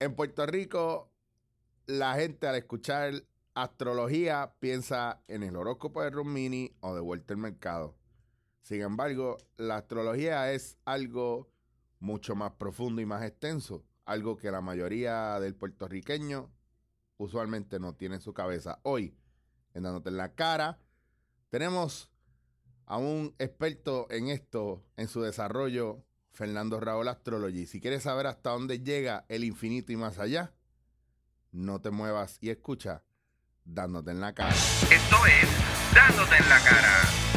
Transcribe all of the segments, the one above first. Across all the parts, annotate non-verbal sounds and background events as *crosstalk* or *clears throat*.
En Puerto Rico, la gente al escuchar astrología piensa en el horóscopo de Rumini o de Vuelta al Mercado. Sin embargo, la astrología es algo mucho más profundo y más extenso, algo que la mayoría del puertorriqueño usualmente no tiene en su cabeza. Hoy, en en la Cara, tenemos a un experto en esto, en su desarrollo, Fernando Raúl Astrology. Si quieres saber hasta dónde llega el infinito y más allá, no te muevas y escucha Dándote en la Cara. Esto es Dándote en la cara.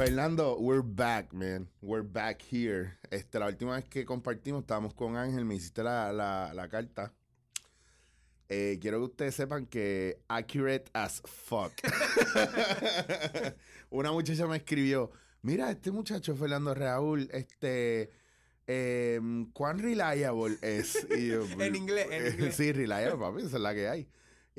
Fernando, we're back, man. We're back here. Este, la última vez que compartimos, estábamos con Ángel, me hiciste la, la- la carta. Eh, quiero que ustedes sepan que accurate as fuck. *laughs* *laughs* Una muchacha me escribió, mira, este muchacho, Fernando Raúl, este, em, ¿cuán reliable es? Yo, *laughs* En inglés, en inglés. Sí, reliable, papi, esa es la que hay.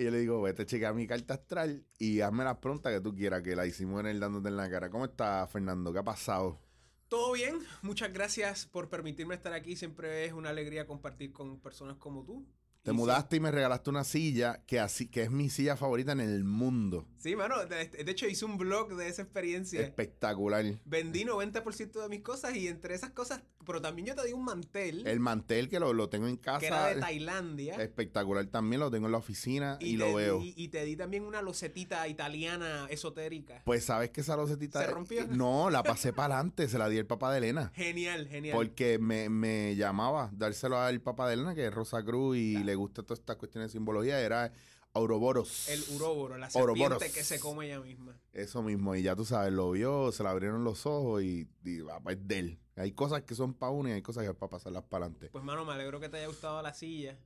Y yo le digo, vete a checar mi carta astral y hazme las preguntas que tú quieras, que la hicimos en el dándote en la cara. ¿Cómo está, Fernando? ¿Qué ha pasado? Todo bien, muchas gracias por permitirme estar aquí. Siempre es una alegría compartir con personas como tú. Te mudaste y me regalaste una silla que así que es mi silla favorita en el mundo. Sí, mano, de, de hecho hice un blog de esa experiencia. Espectacular. Vendí 90% de mis cosas y entre esas cosas, pero también yo te di un mantel El mantel que lo, lo tengo en que era casa. de Tailandia. Espectacular también, lo tengo en la oficina y, lo veo. di- y te di también una losetita italiana esotérica. Pues sabes que esa losetita. ¿Se rompió? No, la pasé *laughs* para adelante, se la di al papá de Elena. Genial, genial. Porque me, me llamaba dárselo al papá de Elena, que es Rosa Cruz, y le gusta todas estas cuestiones de simbología. Era Ouroboros. El uróboro, la Ouroboros. serpiente que se come ella misma. Eso mismo, y ya tú sabes, lo vio, se le abrieron los ojos y, y va, pues, de él. Hay cosas que son para uno y hay cosas que es para pasarlas para adelante. Pues mano, me alegro que te haya gustado la silla.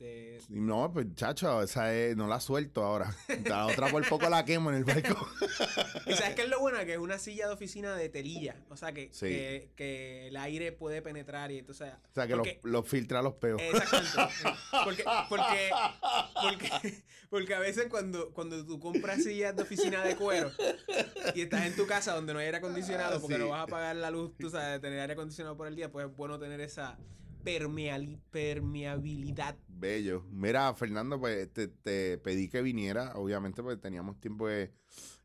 Este, no, pues chacho, esa es- no la suelto ahora. La otra por poco la quemo en el barco. *laughs* Y sabes qué es lo bueno, que es una silla de oficina de telilla. O sea, que, Sí. que, que el aire puede penetrar y entonces... O sea, que porque- los, los filtra los peos. Exactamente. *laughs* Porque, porque, porque, porque a veces cuando, cuando tú compras sillas de oficina de cuero y estás en tu casa donde no hay aire acondicionado porque Sí. no vas a pagar la luz, tú sabes, de tener aire acondicionado por el día, pues es bueno tener esa permeabilidad. Bello. Mira, Fernando, pues te, te pedí que viniera, obviamente, porque teníamos tiempo de-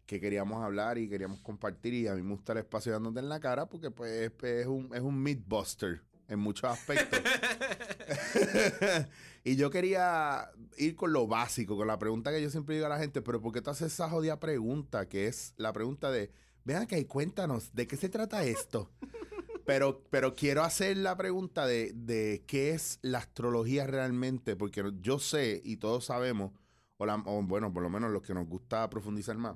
que queríamos hablar y queríamos compartir. Y a mí me gusta el espacio dándote en la cara porque, pues, es un, es un mythbuster en muchos aspectos. *laughs* *laughs* y yo quería ir con lo básico, con la pregunta que yo siempre digo a la gente, pero ¿por qué tú haces esa jodida pregunta? Que es la pregunta de, vean que cuéntanos, ¿de qué se trata esto? *laughs* Pero, pero quiero hacer la pregunta de, de qué es la astrología realmente, porque yo sé y todos sabemos, o, la- o bueno, por lo menos los que nos gusta profundizar más,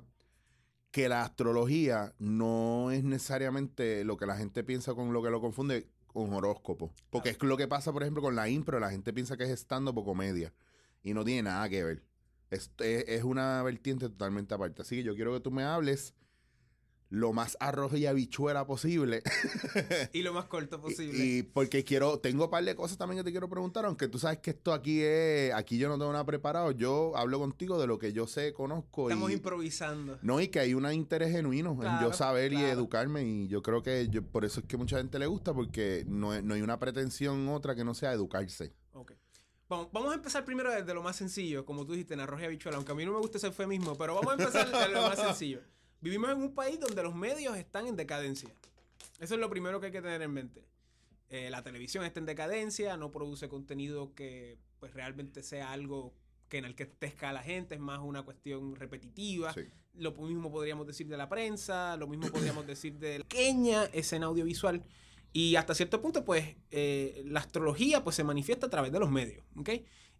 que la astrología no es necesariamente lo que la gente piensa con lo que lo confunde con horóscopo. Porque es lo que pasa, por ejemplo, con la impro, la gente piensa que es stand-up o comedia y no tiene nada que ver. Es, es- es una vertiente totalmente aparte. Así que yo quiero que tú me hables lo más arroz y habichuela posible. *laughs* Y lo más corto posible. Y, y porque quiero, tengo un par de cosas también que te quiero preguntar, aunque tú sabes que esto aquí es, aquí yo no tengo nada preparado, yo hablo contigo de lo que yo sé, conozco. Estamos y, improvisando. no, y que hay un interés genuino en yo saber y educarme. Y yo creo que yo, por eso es que mucha gente le gusta, porque no, no hay una pretensión otra que no sea educarse. Ok. Vamos, vamos a empezar primero desde lo más sencillo, como tú dijiste, en arroz y habichuela, aunque a mí no me gusta ese eufemismo, pero vamos a empezar desde lo más sencillo. Vivimos en un país donde los medios están en decadencia. Eso es lo primero que hay que tener en mente. Eh, la televisión está en decadencia, no produce contenido que pues realmente sea algo que enaltezca a la gente, es más una cuestión repetitiva. Sí. Lo mismo podríamos decir de la prensa, lo mismo *clears throat* podríamos decir de la pequeña escena audiovisual. Y hasta cierto punto, pues, eh, la astrología pues, se manifiesta a través de los medios, ¿ok?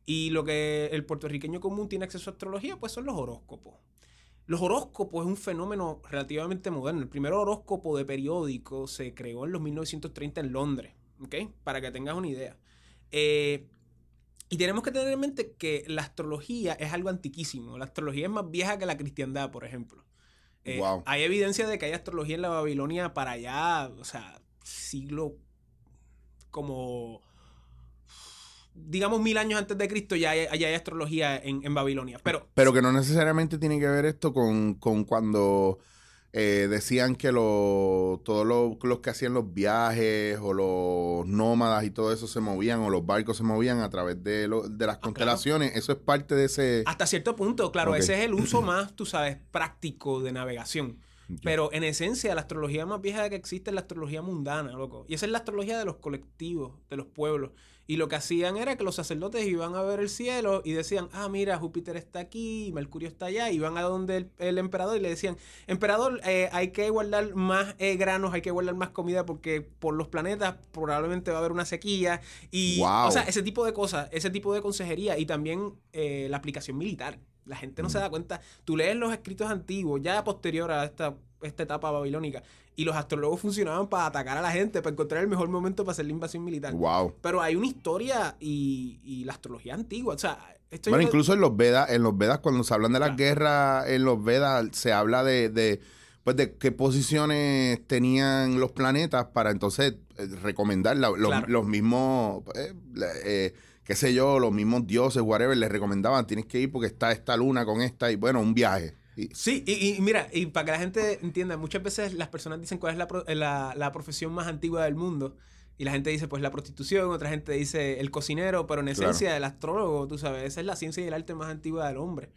Y lo que el puertorriqueño común tiene acceso a astrología, pues son los horóscopos. Los horóscopos es un fenómeno relativamente moderno. El primer horóscopo de periódico se creó en los 1930 en Londres, ¿ok? Para que tengas una idea. Eh, y tenemos que tener en mente que la astrología es algo antiquísimo. La astrología es más vieja que la cristiandad, por ejemplo. Eh, Wow. Hay evidencia de que hay astrología en la Babilonia para allá, o sea, siglo como digamos mil años antes de Cristo ya hay, ya hay astrología en, en Babilonia. Pero Pero que no necesariamente tiene que ver esto con, con cuando eh, decían que lo- todos los, los que hacían los viajes o los nómadas y todo eso se movían o los barcos se movían a través de, lo- de las constelaciones. Eso es parte de ese... hasta cierto punto, claro, ese es el uso *clears throat* más, tú sabes, práctico de navegación. Pero en esencia, la astrología más vieja que existe es la astrología mundana, loco. Y esa es la astrología de los colectivos, de los pueblos. Y lo que hacían era que los sacerdotes iban a ver el cielo y decían, ah, mira, Júpiter está aquí, Mercurio está allá. Y iban a donde el, el emperador y le decían, emperador, eh, hay que guardar más eh, granos, hay que guardar más comida porque por los planetas probablemente va a haber una sequía. Y, Wow. o sea, ese tipo de cosas, ese tipo de consejería y también eh, la aplicación militar. La gente no se da cuenta. Tú lees los escritos antiguos, ya posterior a esta, esta etapa babilónica, y los astrólogos funcionaban para atacar a la gente, para encontrar el mejor momento para hacer la invasión militar. Wow. Pero hay una historia y, y la astrología antigua. O sea, esto Bueno, incluso en los Vedas, en los Vedas, cuando se hablan de las Claro. guerras, en los Vedas se habla de, de, pues de qué posiciones tenían los planetas para entonces eh, recomendar la- los, Claro. los mismos, eh, eh, qué sé yo, los mismos dioses, whatever, les recomendaban, tienes que ir porque está esta luna con esta y bueno, un viaje. Sí, y, y mira, y para que la gente entienda, muchas veces las personas dicen cuál es la, pro- la- la profesión más antigua del mundo. Y la gente dice, pues la prostitución, otra gente dice el cocinero, pero en Claro. esencia el astrólogo, tú sabes, esa es la ciencia y el arte más antigua del hombre.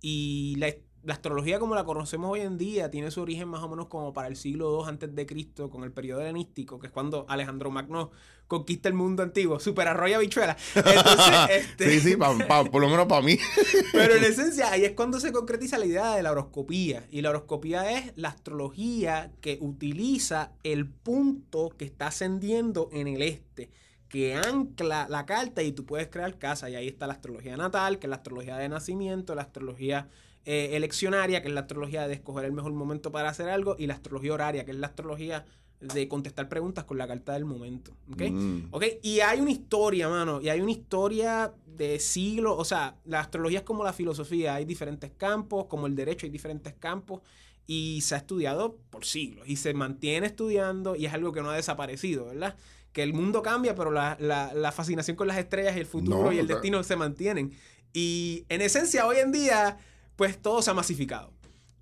Y la, la astrología como la conocemos hoy en día tiene su origen más o menos como para el siglo II antes de Cristo, con el periodo helenístico, que es cuando Alejandro Magno conquista el mundo antiguo, super arroya bichuela. Entonces, *laughs* este, Sí, sí, pa- pa- por lo menos para mí. *laughs* pero en *laughs* esencia, ahí es cuando se concretiza la idea de la horoscopía. Y la horoscopía es la astrología que utiliza el punto que está ascendiendo en el este, que ancla la carta y tú puedes crear casa. Y ahí está la astrología natal, que es la astrología de nacimiento, la astrología eh, eleccionaria, que es la astrología de escoger el mejor momento para hacer algo, y la astrología horaria, que es la astrología de contestar preguntas con la carta del momento. ¿ok? Mm. Ok, y hay una historia, mano, y hay una historia de siglos, o sea, la astrología es como la filosofía, hay diferentes campos, como el derecho hay diferentes campos, y se ha estudiado por siglos, y se mantiene estudiando, y es algo que no ha desaparecido, ¿verdad? Que el mundo cambia, pero la, la- la fascinación con las estrellas y el futuro No, y el destino se mantienen. Y en esencia, hoy en día, pues todo se ha masificado.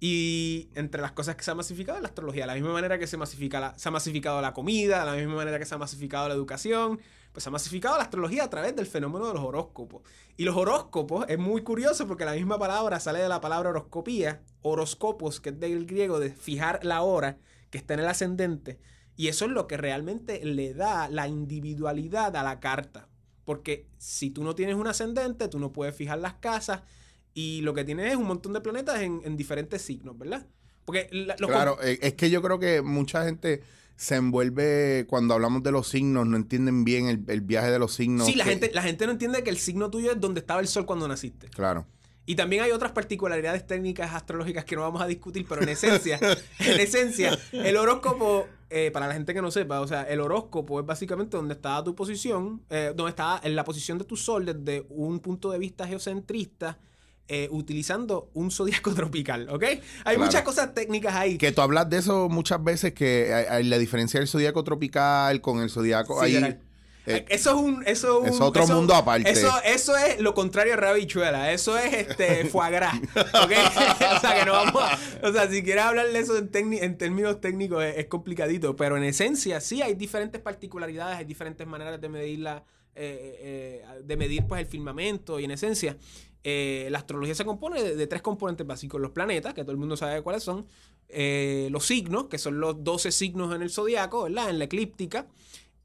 Y entre las cosas que se ha masificado es la astrología. De la misma manera que se, masifica la- se ha masificado la comida, de la misma manera que se ha masificado la educación, pues se ha masificado la astrología a través del fenómeno de los horóscopos. Y los horóscopos es muy curioso porque la misma palabra sale de la palabra horoscopía, horoscopos, que es del griego de fijar la hora que está en el ascendente. Y eso es lo que realmente le da la individualidad a la carta. Porque si tú no tienes un ascendente, tú no puedes fijar las casas. Y lo que tienes es un montón de planetas en, en diferentes signos, ¿verdad? Porque la- los Claro, eh, es que yo creo que mucha gente se envuelve cuando hablamos de los signos, no entienden bien el, el viaje de los signos. Sí, la gente, la gente no entiende que el signo tuyo es donde estaba el sol cuando naciste. Claro. Y también hay otras particularidades técnicas astrológicas que no vamos a discutir, pero en esencia, *laughs* en esencia, el horóscopo, eh, para la gente que no sepa, o sea, el horóscopo es básicamente donde está tu posición, eh, donde está en la posición de tu sol desde un punto de vista geocentrista, eh, utilizando un zodíaco *laughs* tropical, ¿ok? Hay Claro. muchas cosas técnicas ahí. Que tú hablas de eso muchas veces, que hay, hay la diferencia del zodiaco tropical con el zodiaco. Sí, ahí, eh, eso es un. Eso es, otro eso- mundo aparte. Eso, eso es lo contrario a rabichuela. Eso es este *laughs* foie gras. *laughs* o sea que no vamos a- O sea, si quieres hablar de eso en, en términos técnicos es, es complicadito. Pero en esencia, sí hay diferentes particularidades, hay diferentes maneras de medir la. eh, eh, de medir pues el firmamento. Y en esencia, eh, la astrología se compone de, de tres componentes básicos: los planetas, que todo el mundo sabe cuáles son, eh, los signos, que son los 12 signos en el zodiaco, ¿verdad? En la eclíptica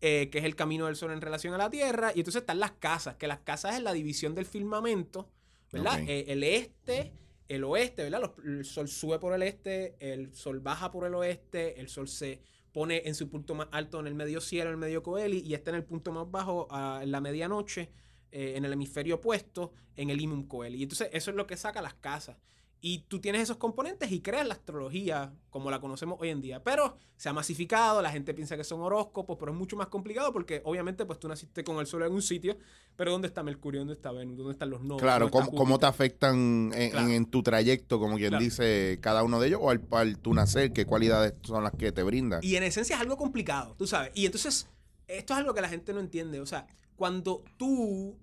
eh, que es el camino del sol en relación a la Tierra. Y entonces están las casas, que las casas es la división del firmamento, ¿verdad? El este, el oeste, ¿verdad? Los- el sol sube por el este, el sol baja por el oeste, el sol se pone en su punto más alto en el medio cielo, en el medio coeli, y está en el punto más bajo ah, en la medianoche. Eh, en el hemisferio opuesto, en el imum coeli. Y entonces eso es lo que saca las casas. Y tú tienes esos componentes y creas la astrología como la conocemos hoy en día. Pero se ha masificado, la gente piensa que son horóscopos, pero es mucho más complicado porque obviamente pues tú naciste con el sol en un sitio, pero ¿dónde está Mercurio? ¿Dónde está Venus? ¿Dónde están los nodos? Claro, ¿Dónde está ¿cómo, cómo te afectan en, Claro. en- en tu trayecto, como quien Claro. dice, cada uno de ellos, o al, al tu nacer, qué cualidades son las que te brindan? Y en esencia es algo complicado, tú sabes. Y entonces, esto es algo que la gente no entiende. O sea, cuando tú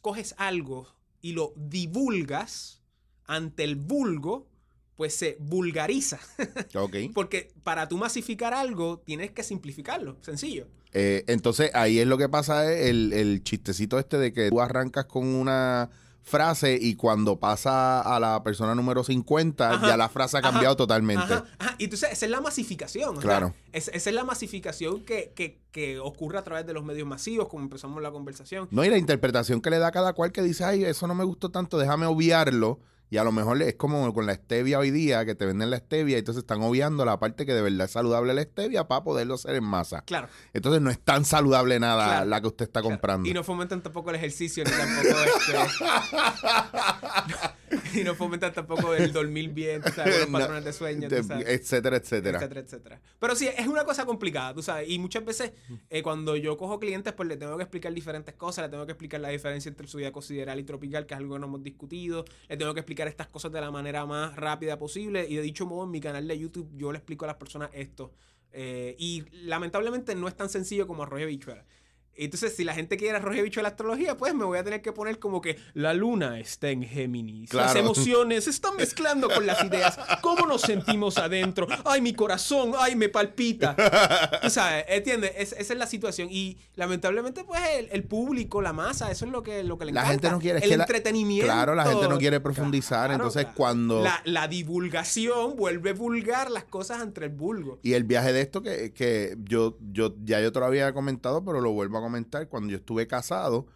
coges algo y lo divulgas ante el vulgo, pues se vulgariza. *laughs* Ok. Porque para tú masificar algo, tienes que simplificarlo. Sencillo. Eh, entonces, ahí es lo que pasa, es el, el chistecito este de que tú arrancas con una frase y cuando pasa a la persona número 50, Ajá, ya la frase ha ajá, cambiado totalmente. Ajá. Y entonces, esa es la masificación. o sea, Claro. es- esa es la masificación que, que, que ocurre a través de los medios masivos, como empezamos la conversación. No, y la interpretación que le da cada cual que dice, ay, eso no me gustó tanto, déjame obviarlo. Y a lo mejor es como con la stevia hoy día, que te venden la stevia y entonces están obviando la parte que de verdad es saludable la stevia para poderlo hacer en masa. Claro. Entonces no es tan saludable nada Claro. la que usted está Claro. comprando. Y no fomentan tampoco el ejercicio, ni tampoco este. *laughs* *laughs* *laughs* y no fomentan tampoco el dormir bien, tú sabes, los *laughs* No, patrones de sueño, tú de- sabes. etcétera, etcétera. etcétera, etcétera. Pero sí, es una cosa complicada, tú sabes. Y muchas veces, eh, cuando yo cojo clientes, pues le tengo que explicar diferentes cosas. Le tengo que explicar la diferencia entre el zodiaco sideral y tropical, que es algo que no hemos discutido. Le tengo que explicar estas cosas de la manera más rápida posible. Y de dicho modo, en mi canal de YouTube, yo le explico a las personas esto. Eh, y lamentablemente no es tan sencillo como arroyo bichuela. Entonces, si la gente quiere arroyo bicho de la astrología, pues me voy a tener que poner como que la luna está en Géminis. Las Claro. emociones se están *laughs* mezclando con las ideas. ¿Cómo nos sentimos adentro? Ay, mi corazón, ay, me palpita. Tú sabes, ¿entiendes? Es- esa es la situación. Y lamentablemente, pues, el, el público, la masa, eso es lo que, lo que le La encanta. gente no quiere- El que la- entretenimiento. Claro, la gente no quiere profundizar, entonces cuando- La, la divulgación vuelve vulgar las cosas entre el vulgo. Y el viaje de esto que, que yo, yo, ya yo te lo había comentado, pero lo vuelvo a comentar. Cuando yo estuve casado,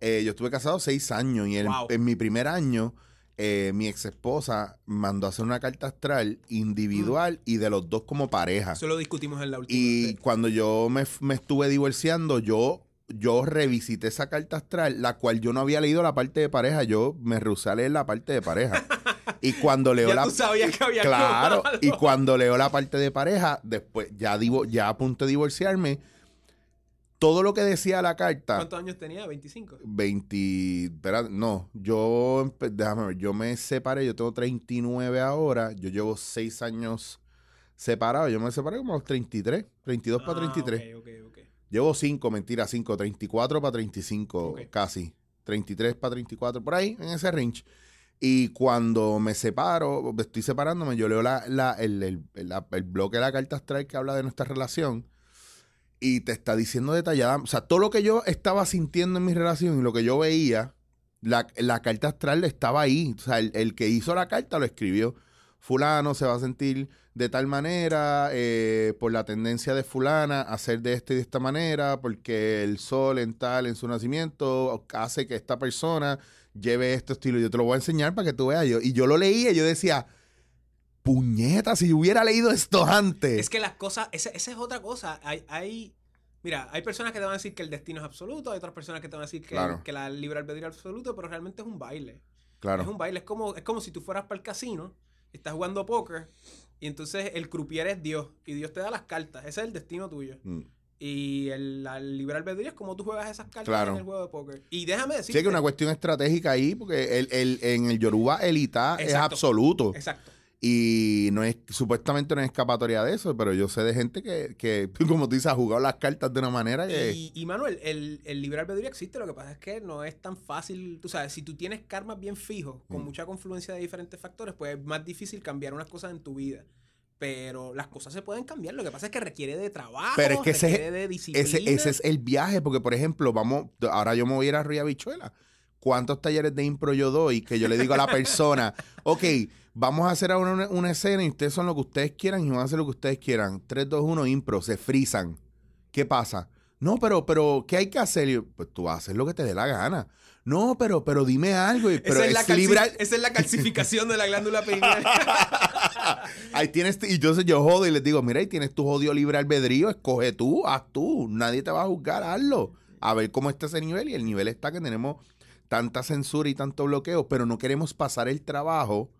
eh, yo estuve casado seis años y en, Wow. en mi primer año, eh, mi ex esposa mandó a hacer una carta astral individual y de los dos como pareja. Eso lo discutimos en la última. Y vez. cuando yo me, me estuve divorciando, yo, yo revisité esa carta astral, la cual yo no había leído la parte de pareja. Yo me rehusé a leer la parte de pareja. *laughs* y cuando leo Ya la tú sabías que había Claro, y cuando leo la parte de pareja, después ya divo, ya a punto de divorciarme, todo lo que decía la carta, ¿Cuántos años tenía? 25. 20, espera, no, yo, déjame ver, yo me separé, yo tengo 39 ahora, yo llevo 6 años separado, yo me separé como a los 33, 32 para Ah, 33. ok, ok, ok. Llevo 5, mentira, 5, 34 para 35, Ok. casi. 33 para 34, por ahí, en ese range. Y cuando me separo, estoy separándome, yo leo la, la- el, el- el- la- el bloque de la carta astral que habla de nuestra relación y te está diciendo detallada, o sea, todo lo que yo estaba sintiendo en mi relación y lo que yo veía, la, la carta astral estaba ahí. O sea, el, el que hizo la carta lo escribió. Fulano se va a sentir de tal manera eh, por la tendencia de fulana a hacer de esta y de esta manera, porque el sol en tal, en su nacimiento, hace que esta persona lleve este estilo. Yo te lo voy a enseñar para que tú veas. Yo, y yo lo leía y yo decía, puñeta, si yo hubiera leído esto antes. Es que las cosas, esa, esa es otra cosa. Hay, hay, mira, hay personas que te van a decir que el destino es absoluto, hay otras personas que te van a decir que, Claro. que la libre albedrío es absoluto, pero realmente es un baile. claro. Es un baile, es como, es como si tú fueras para el casino, estás jugando póker, y entonces el croupier es Dios, y Dios te da las cartas, ese es el destino tuyo. Mm. Y el, la libre albedrío es como tú juegas esas cartas Claro. en el juego de póker. Y déjame Sí, decirte... que una cuestión estratégica ahí, porque el, el- en el Yoruba elita es Exacto. absoluto. Exacto. Y no es, supuestamente no es escapatoria de eso, pero yo sé de gente que, que *laughs* como tú dices, ha jugado las cartas de una manera que. Y, y, Manuel, el, el libre albedrío existe, lo que pasa es que no es tan fácil, tú sabes, si tú tienes karmas bien fijos, con Mm. mucha confluencia de diferentes factores, pues es más difícil cambiar unas cosas en tu vida. Pero las cosas se pueden cambiar, lo que pasa es que requiere de trabajo, Pero es que ese- requiere de disciplina. ese, ese es el viaje, porque por ejemplo, vamos, ahora yo me voy a ir a Río Bichuela. ¿Cuántos talleres de impro yo doy? Que yo le digo a la persona, *laughs* ok, vamos a hacer ahora una, una escena y ustedes son lo que ustedes quieran y van a hacer lo que ustedes quieran. 3, 2, 1, impro, se frisan. ¿Qué pasa? No, pero, pero, ¿qué hay que hacer? Yo, pues tú hacer lo que te dé la gana. No, pero, pero dime algo. y- Pero esa, es la esa es la calcificación de la glándula pineal. *laughs* Ahí tienes, y yo, yo jodo y les digo, mira, ahí tienes tu jodido libre albedrío, escoge tú, haz tú, nadie te va a juzgar, hazlo. a ver cómo está ese nivel y el nivel está que tenemos tanta censura y tanto bloqueo, pero no queremos pasar el trabajo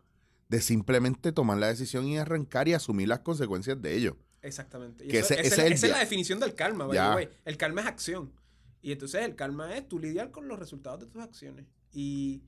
de simplemente tomar la decisión y arrancar y asumir las consecuencias de ello. Exactamente. Y Que eso- ese- es- el esa es la definición del karma, by Ya. the way. El karma es acción. Y entonces el karma es tú lidiar con los resultados de tus acciones. Y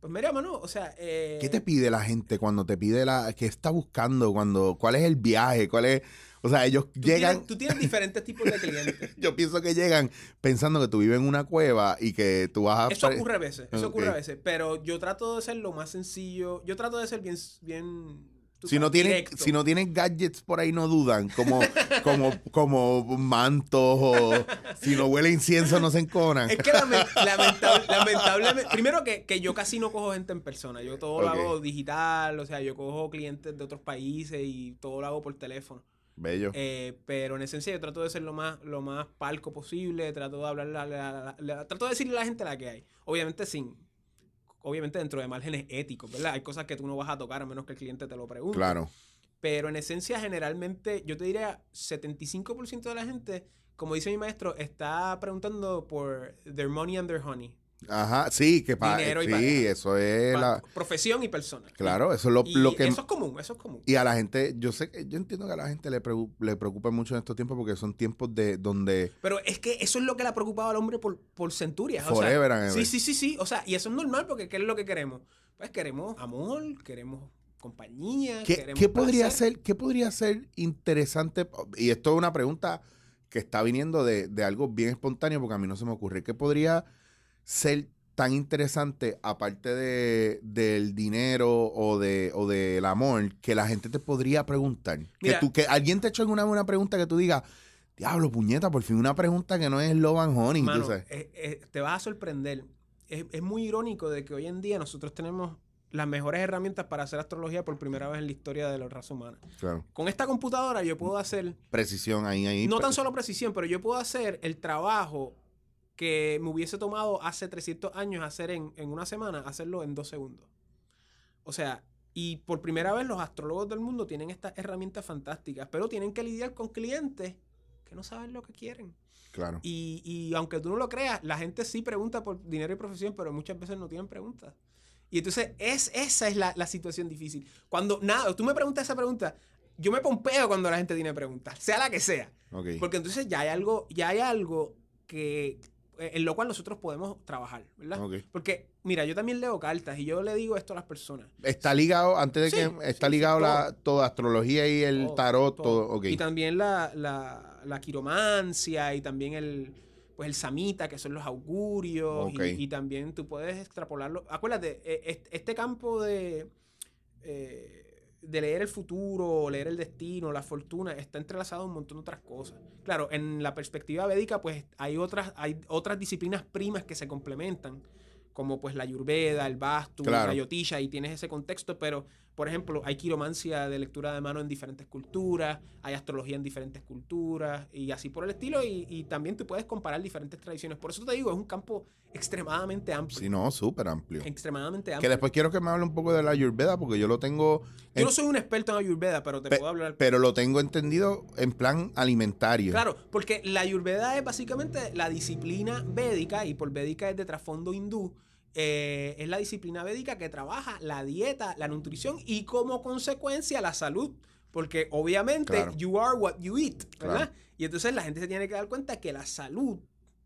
pues mira, mano, o sea... eh, ¿Qué te pide la gente cuando te pide la qué está buscando cuando cuál es el viaje, cuál es, o sea, ellos tú llegan Tienes, tú tienes diferentes tipos de clientes. *laughs* yo pienso que llegan pensando que tú vives en una cueva y que tú vas a Eso ocurre a veces, eso ocurre a veces. Pero yo trato de ser lo más sencillo. Yo trato de ser bien... bien si no directo. si no tienen gadgets por ahí no dudan, como como como mantos o si no huele incienso no se enconan. Es que lamen- lamentable- lamentablemente, primero que, que yo casi no cojo gente en persona, yo todo lo hago digital, o sea, yo cojo clientes de otros países y todo lo hago por teléfono. Bello. Eh, pero en esencia yo trato de ser lo más, lo más palco posible, trato de hablar, la- la- la- trato de decirle a la gente la que hay. Obviamente sin, obviamente dentro de márgenes éticos, ¿verdad? Hay cosas que tú no vas a tocar a menos que el cliente te lo pregunte. Claro. Pero en esencia, generalmente, yo te diría, 75% de la gente, como dice mi maestro, está preguntando por their money and their honey. Ajá, sí, que para Dinero y sí, pareja. eso es la Profesión y persona. claro, eso es lo, Y lo que eso es común, eso es común. Y a la gente, yo sé que, yo entiendo que a la gente le, pregu- le preocupa mucho en estos tiempos porque son tiempos de donde Pero es que eso es lo que le ha preocupado al hombre por, por centurias. o sea, Forever and ever. sí, sí, sí, sí. O sea, y eso es normal porque ¿qué es lo que queremos? Pues queremos amor, queremos compañía, ¿qué, queremos qué podría ser, qué podría ser interesante? Y esto es una pregunta que está viniendo de, de algo bien espontáneo porque a mí no se me ocurre. ¿Qué podría ser tan interesante aparte de, del dinero o de o del amor que la gente te podría preguntar? Que, tú, que alguien te echó en una, pregunta que tú digas, diablo, puñeta, por fin una pregunta que no es love and honey. Mano, sabes. eh, eh, te vas a sorprender. Es, es muy irónico de que hoy en día nosotros tenemos las mejores herramientas para hacer astrología por primera vez en la historia de la raza humana. Claro. Con esta computadora yo puedo hacer Precisión ahí, ahí. no tan Pe- solo precisión, pero yo puedo hacer el trabajo que me hubiese tomado hace 300 años hacer en, en una semana, hacerlo en dos segundos. O sea, y por primera vez los astrólogos del mundo tienen estas herramientas fantásticas, pero tienen que lidiar con clientes que no saben lo que quieren. Claro. Y, y aunque tú no lo creas, la gente sí pregunta por dinero y profesión, pero muchas veces no tienen preguntas. Y entonces es, esa es la, la situación difícil. Cuando, nada, tú me preguntas esa pregunta, yo me pompeo cuando la gente tiene preguntas, sea la que sea. Ok. Porque entonces ya hay algo, ya hay algo que en lo cual nosotros podemos trabajar, ¿verdad? Porque, mira, yo también leo cartas y yo le digo esto a las personas. Está ligado, antes de Sí, que está sí, sí, ligado todo. la toda astrología y el Todo, tarot, todo, ok. Y también la, la, la quiromancia y también el, pues el samita, que son los augurios. y- también tú puedes extrapolarlo. Acuérdate, eh, est- este campo de, eh, de leer el futuro, leer el destino, la fortuna, está entrelazado a un montón de otras cosas. Claro, en la perspectiva védica, pues hay otras, hay otras disciplinas primas que se complementan, como pues la ayurveda, el vastu, Claro. la yotisha, y tienes ese contexto, pero por ejemplo, hay quiromancia de lectura de mano en diferentes culturas, hay astrología en diferentes culturas, y así por el estilo, y, y también tú puedes comparar diferentes tradiciones. Por eso te digo, es un campo extremadamente amplio. Sí, no, súper amplio. Extremadamente Que amplio. después quiero que me hable un poco de la Ayurveda porque yo lo tengo, Yo no soy un experto en Ayurveda, pero te Pe- puedo hablar. pero lo tengo entendido en plan alimentario. Claro, porque la Ayurveda es básicamente la disciplina védica, y por védica es de trasfondo hindú, eh, es la disciplina védica que trabaja la dieta, la nutrición y como consecuencia la salud. Porque obviamente Claro. you are what you eat, ¿verdad? Claro. Y entonces la gente se tiene que dar cuenta que la salud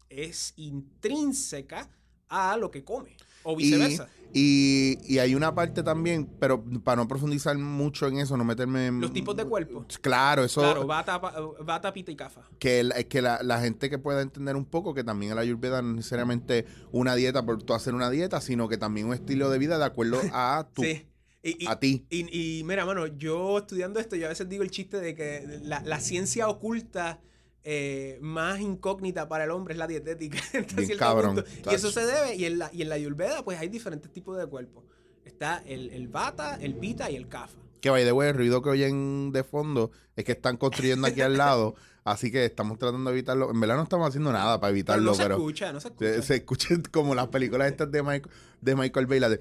es intrínseca a lo que come. O viceversa. Y, y hay una parte también, pero para no profundizar mucho en eso, no meterme en... Los tipos de cuerpo. Claro, eso... Claro, bata, bata, pita y cafa. que, la- que la, la gente que pueda entender un poco que también el ayurveda no es necesariamente una dieta por tú hacer una dieta, sino que también un estilo de vida de acuerdo *laughs* a tu, Sí. Y, y- a ti. Y, y mira, mano, yo estudiando esto, yo a veces digo el chiste de que la, la ciencia oculta eh, más incógnita para el hombre es la dietética. *laughs* cabrón. Y eso se debe, y en la, y en la Ayurveda, pues hay diferentes tipos de cuerpos. Está el, el bata, el pita y el kafa. Que by the way, el ruido que oyen de fondo es que están construyendo aquí al *laughs* lado, así que estamos tratando de evitarlo. En verdad no estamos haciendo nada para Pero evitarlo, no se pero, escucha, no se escucha. se, se escucha *laughs* como las películas estas de Michael, de Michael Bay, la de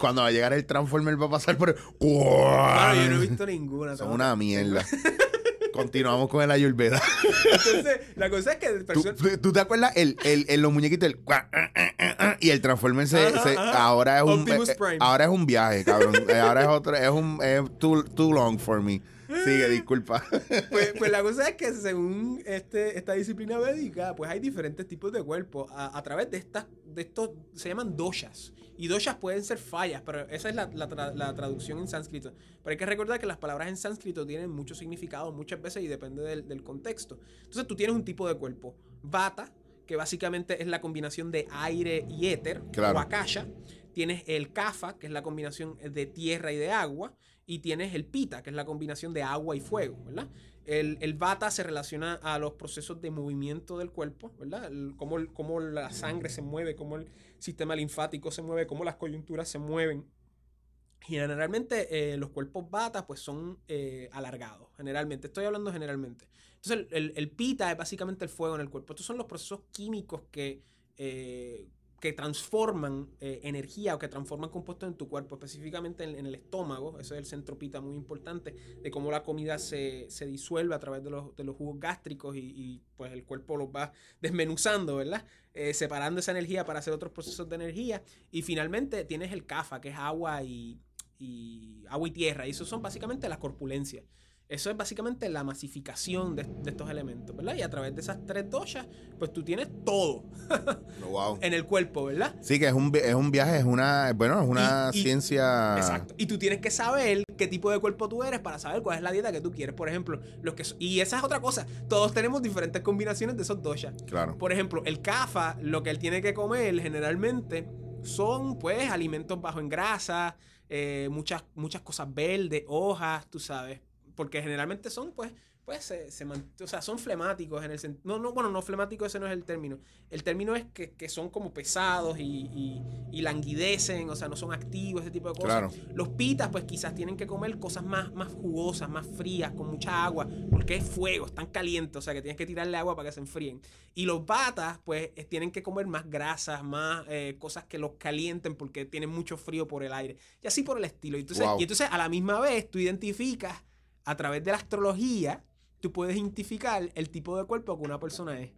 cuando va a llegar el Transformer va a pasar por Mano, yo no he visto ninguna. Son una mierda. Continuamos con el Ayurveda. Entonces, la cosa es que ¿Tú, personas... tú te acuerdas? El, el, el- los muñequitos, el ah, ah, ah, y el Transformer se, Ajá, se- ajá. ahora es un eh, eh, ahora es un viaje, cabrón. Eh, ahora es otro, es un es too, too long for me. Sigue, disculpa. Pues, pues la cosa es que *laughs* según este, esta disciplina védica, pues hay diferentes tipos de cuerpos a, a través de estas, de estos, se llaman doshas. Y doshas pueden ser fallas, pero esa es la, la tra- la traducción en sánscrito. Pero hay que recordar que las palabras en sánscrito tienen mucho significado muchas veces y depende del, del contexto. Entonces tú tienes un tipo de cuerpo. Vata, que básicamente es la combinación de aire y éter, Claro. o akasha. Tienes el kafa, que es la combinación de tierra y de agua. Y tienes el pita, que es la combinación de agua y fuego, ¿verdad? El, el vata se relaciona a los procesos de movimiento del cuerpo, ¿verdad? Cómo, el- cómo la sangre se mueve, cómo el sistema linfático se mueve, cómo las coyunturas se mueven. Generalmente eh, los cuerpos bata pues son eh, alargados, generalmente. Estoy hablando generalmente. Entonces el pita es básicamente el fuego en el cuerpo. Estos son los procesos químicos que, eh, que transforman eh, energía o que transforman compuestos en tu cuerpo, específicamente en, el estómago. Ese es el centro pita muy importante, de cómo la comida se, se disuelve a través de los, de los jugos gástricos y, y, pues el cuerpo los va desmenuzando, ¿verdad? Eh, separando esa energía para hacer otros procesos de energía. Y finalmente tienes el kafa, que es agua y, y agua y tierra. Y eso son básicamente las corpulencias. Eso es básicamente la masificación de, de estos elementos, ¿verdad? Y a través de esas tres doshas, pues tú tienes todo wow. *laughs* en el cuerpo, ¿verdad? Sí, que es un, es un viaje, es una, bueno, es una Y- y- ciencia. Exacto. Y tú tienes que saber qué tipo de cuerpo tú eres para saber cuál es la dieta que tú quieres. Por ejemplo, los que y esa es otra cosa. Todos tenemos diferentes combinaciones de esos doshas. Claro. Por ejemplo, el kafa, lo que él tiene que comer generalmente son pues alimentos bajos en grasa, eh, muchas, muchas cosas verdes, hojas, tú sabes. Porque generalmente son pues, pues se, se o sea, son flemáticos en el sentido. No, no, bueno, no flemático ese no es el término. El término es que, que son como pesados y, y- y languidecen, o sea, no son activos, ese tipo de cosas. Claro. Los pitas, pues quizás tienen que comer cosas más, más jugosas, más frías, con mucha agua, porque es fuego, están calientes, o sea que tienes que tirarle agua para que se enfríen. Y los batas, pues tienen que comer más grasas, más eh, cosas que los calienten porque tienen mucho frío por el aire. Y así por el estilo. Y entonces, Wow. y entonces a la misma vez tú identificas, a través de la astrología, tú puedes identificar el tipo de cuerpo que una persona es.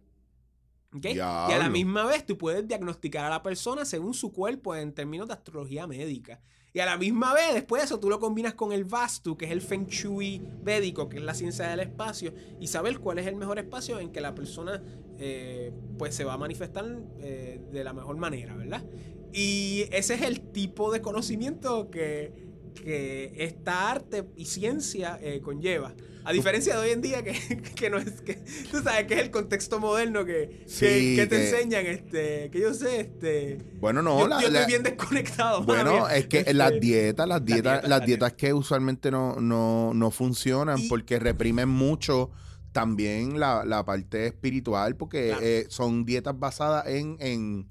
Y a la misma vez tú puedes diagnosticar a la persona según su cuerpo en términos de astrología médica. Y a la misma vez, después de eso, tú lo combinas con el Vastu, que es el Feng Shui védico, que es la ciencia del espacio, y saber cuál es el mejor espacio en que la persona eh, pues se va a manifestar eh, de la mejor manera, ¿verdad? Y ese es el tipo de conocimiento que, que esta arte y ciencia eh, conlleva. A diferencia de hoy en día, que, *laughs* que no es que. Tú sabes que es el contexto moderno que, Sí, que, que te enseñan, este. Que yo sé, este. Bueno, no, yo, la- yo la- estoy bien desconectado. *laughs* Bueno, mami. es que Este, las dietas, las dietas, dietas, las las dietas que usualmente no, no, no funcionan Y- porque reprimen mucho también la, la parte espiritual, porque Claro. eh, son dietas basadas en, en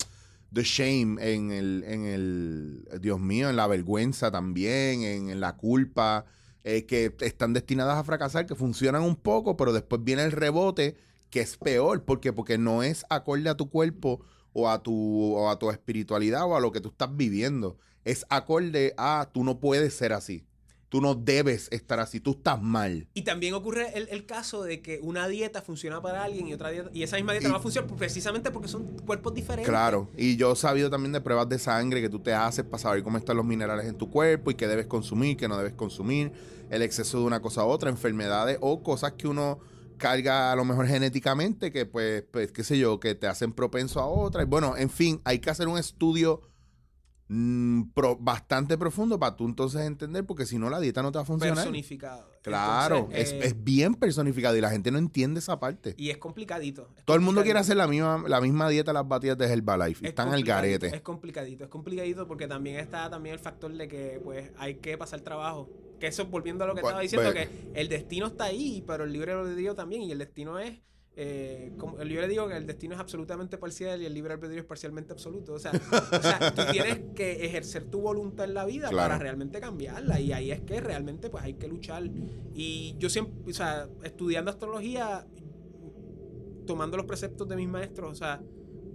the shame, en el, en el, Dios mío, en la vergüenza también, en, la culpa, eh, que están destinadas a fracasar, que funcionan un poco, pero después viene el rebote, que es peor, porque porque no es acorde a tu cuerpo o a tu o a tu espiritualidad o a lo que tú estás viviendo. Es acorde a tú no puedes ser así. Tú no debes estar así, tú estás mal. Y también ocurre el, el caso de que una dieta funciona para alguien y otra dieta. Y esa misma dieta Y- no va a funcionar precisamente porque son cuerpos diferentes. Claro, y yo he sabido también de pruebas de sangre que tú te haces para saber cómo están los minerales en tu cuerpo y qué debes consumir, qué no debes consumir, el exceso de una cosa a otra, enfermedades o cosas que uno carga a lo mejor genéticamente que pues, pues qué sé yo, que te hacen propenso a otras. Bueno, en fin, hay que hacer un estudio mm, pro- bastante profundo para tú entonces entender porque si no la dieta no te va a funcionar. Personificado. Claro, Entonces, eh, es bien personificado y la gente no entiende esa parte. Y es complicadito. es Todo el mundo quiere hacer la misma, la misma dieta las batidas de Herbalife. Es Están al garete. Es complicadito, es complicadito porque también está también el factor de que pues hay que pasar trabajo. Que eso, volviendo a lo que Pues, estaba diciendo, pues- que el destino está ahí, pero el libre albedrío también, y el destino es, eh, como yo le digo que el destino es absolutamente parcial y el libre albedrío es parcialmente absoluto. O sea, *laughs* o sea, tú tienes que ejercer tu voluntad en la vida Claro. para realmente cambiarla. Y ahí es que realmente pues hay que luchar. Y yo siempre, o sea, estudiando astrología, tomando los preceptos de mis maestros, o sea,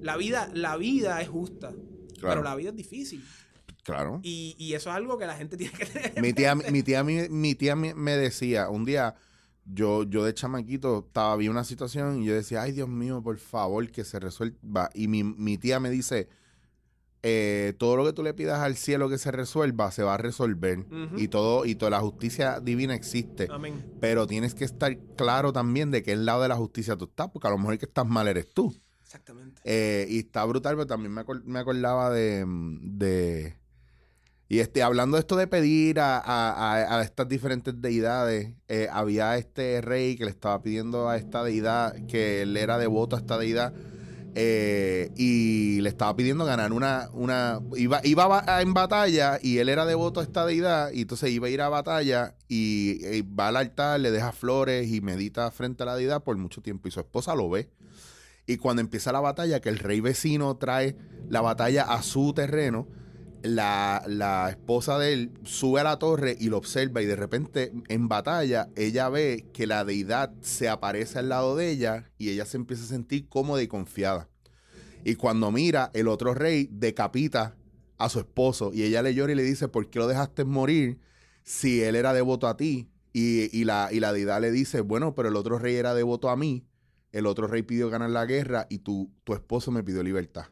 la vida, la vida es justa. Pero la vida es difícil. Claro. Y, y eso es algo que la gente *laughs* tiene que tener. en Mi tía, mi tía, mi, mi tía me decía un día, yo, yo de chamaquito estaba, vi una situación y yo decía, ay Dios mío, por favor, que se resuelva. Y mi, mi tía me dice, eh, todo lo que tú le pidas al cielo que se resuelva, se va a resolver. Y todo, y toda la justicia divina existe. Amén. Pero tienes que estar claro también de qué lado de la justicia tú estás, porque a lo mejor el que estás mal eres tú. Exactamente. Eh, y está brutal, pero también me, acor- me acordaba de, mm, de- Y este, hablando de esto de pedir a, a- a- estas diferentes deidades, eh, había este rey que le estaba pidiendo a esta deidad, que él era devoto a esta deidad, eh, y le estaba pidiendo ganar una... una iba iba en batalla y él era devoto a esta deidad, y entonces iba a ir a batalla y, y va al altar, le deja flores y medita frente a la deidad por mucho tiempo, y su esposa lo ve. Y cuando empieza la batalla, que el rey vecino trae la batalla a su terreno, la, la esposa de él sube a la torre y lo observa y de repente en batalla ella ve que la deidad se aparece al lado de ella y ella se empieza a sentir cómoda y confiada. Y cuando mira, el otro rey decapita a su esposo y ella le llora y le dice, ¿por qué lo dejaste morir si él era devoto a ti? Y, y la, y la deidad le dice, bueno, pero el otro rey era devoto a mí, el otro rey pidió ganar la guerra y tu, tu esposo me pidió libertad.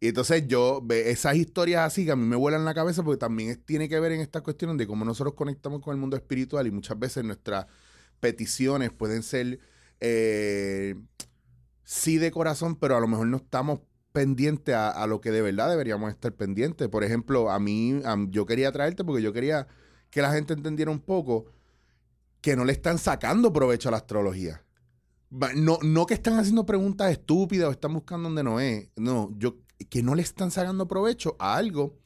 Y entonces yo, esas historias así que a mí me vuelan la cabeza porque también tiene que ver en estas cuestiones de cómo nosotros conectamos con el mundo espiritual y muchas veces nuestras peticiones pueden ser eh, sí de corazón, pero a lo mejor no estamos pendientes a, lo que de verdad deberíamos estar pendientes. Por ejemplo, a mí, yo quería traerte porque yo quería que la gente entendiera un poco que no le están sacando provecho a la astrología. No, no que están haciendo preguntas estúpidas o están buscando donde no es. No, yo que no le están sacando provecho a algo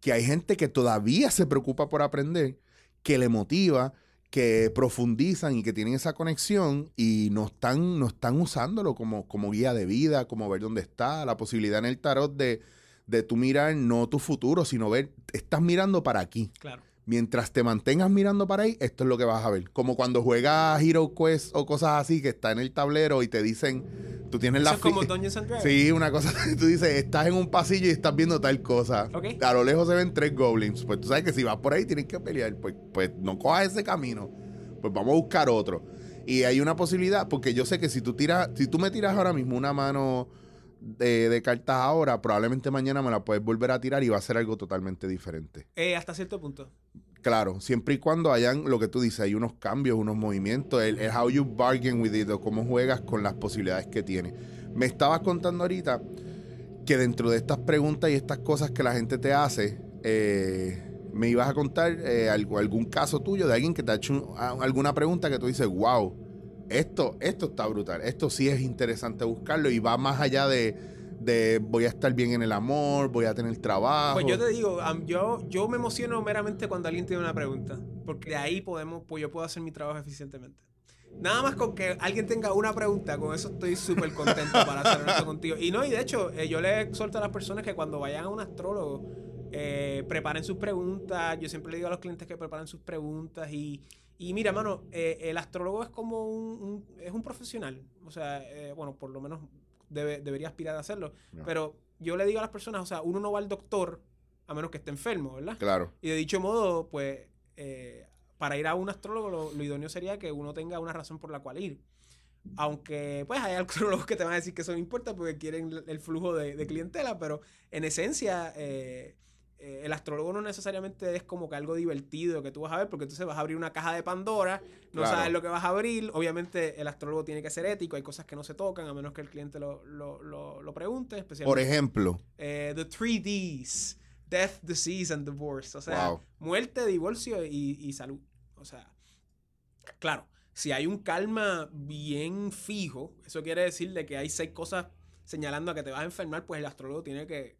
que hay gente que todavía se preocupa por aprender, que le motiva, que profundizan y que tienen esa conexión y no están, no están usándolo como, como guía de vida, como ver dónde está, la posibilidad en el tarot de, de tú mirar no tu futuro, sino ver, estás mirando para aquí. Claro. Mientras te mantengas mirando para ahí, esto es lo que vas a ver. Como cuando juegas Hero Quest o cosas así que está en el tablero y te dicen, tú tienes Eso la es como Dungeons and Dragons. Sí, una cosa, *laughs* tú dices, estás en un pasillo y estás viendo tal cosa. Ok. A lo lejos se ven tres goblins. Pues tú sabes que si vas por ahí tienes que pelear. Pues, pues no cojas ese camino. Pues vamos a buscar otro. Y hay una posibilidad, porque yo sé que si tú tiras, si tú me tiras ahora mismo una mano de, de cartas ahora, probablemente mañana me la puedes volver a tirar y va a ser algo totalmente diferente. Eh, hasta cierto punto. Claro, siempre y cuando hayan lo que tú dices, hay unos cambios, unos movimientos, el, el how you bargain with it, o cómo juegas con las posibilidades que tiene. Me estabas contando ahorita que dentro de estas preguntas y estas cosas que la gente te hace, eh, me ibas a contar eh, algo- algún caso tuyo de alguien que te ha hecho un- alguna pregunta que tú dices, wow, esto, esto está brutal, esto sí es interesante buscarlo y va más allá de, de voy a estar bien en el amor, voy a tener trabajo. Pues yo te digo, yo, yo me emociono meramente cuando alguien tiene una pregunta. Porque de ahí podemos, pues yo puedo hacer mi trabajo eficientemente. Nada más con que alguien tenga una pregunta, con eso estoy súper contento para ser honesto contigo. Y no, y de hecho, eh, yo le exhorto a las personas que cuando vayan a un astrólogo, eh, preparen sus preguntas. Yo siempre le digo a los clientes que preparen sus preguntas. Y, y mira, mano, eh, el astrólogo es como un, un- es un profesional. O sea, eh, bueno, por lo menos debe- debería aspirar a hacerlo. Pero yo le digo a las personas, o sea, uno no va al doctor a menos que esté enfermo, ¿verdad? Claro, Y de dicho modo, pues, eh, para ir a un astrólogo, lo, lo idóneo sería que uno tenga una razón por la cual ir. Aunque, pues, hay astrólogos que te van a decir que eso no importa porque quieren el- el flujo de, de clientela, pero en esencia, eh, eh, el astrólogo no necesariamente es como que algo divertido que tú vas a ver, porque entonces vas a abrir una caja de Pandora, no Claro. sabes lo que vas a abrir. Obviamente, el astrólogo tiene que ser ético, hay cosas que no se tocan a menos que el cliente lo, lo, lo, lo pregunte, especialmente. por ejemplo, Eh, the three Ds. Death, disease and divorce. O sea, Wow. muerte, divorcio y, y salud. O sea, claro, si hay un karma bien fijo, eso quiere decir de que hay seis cosas señalando a que te vas a enfermar, pues el astrólogo tiene que,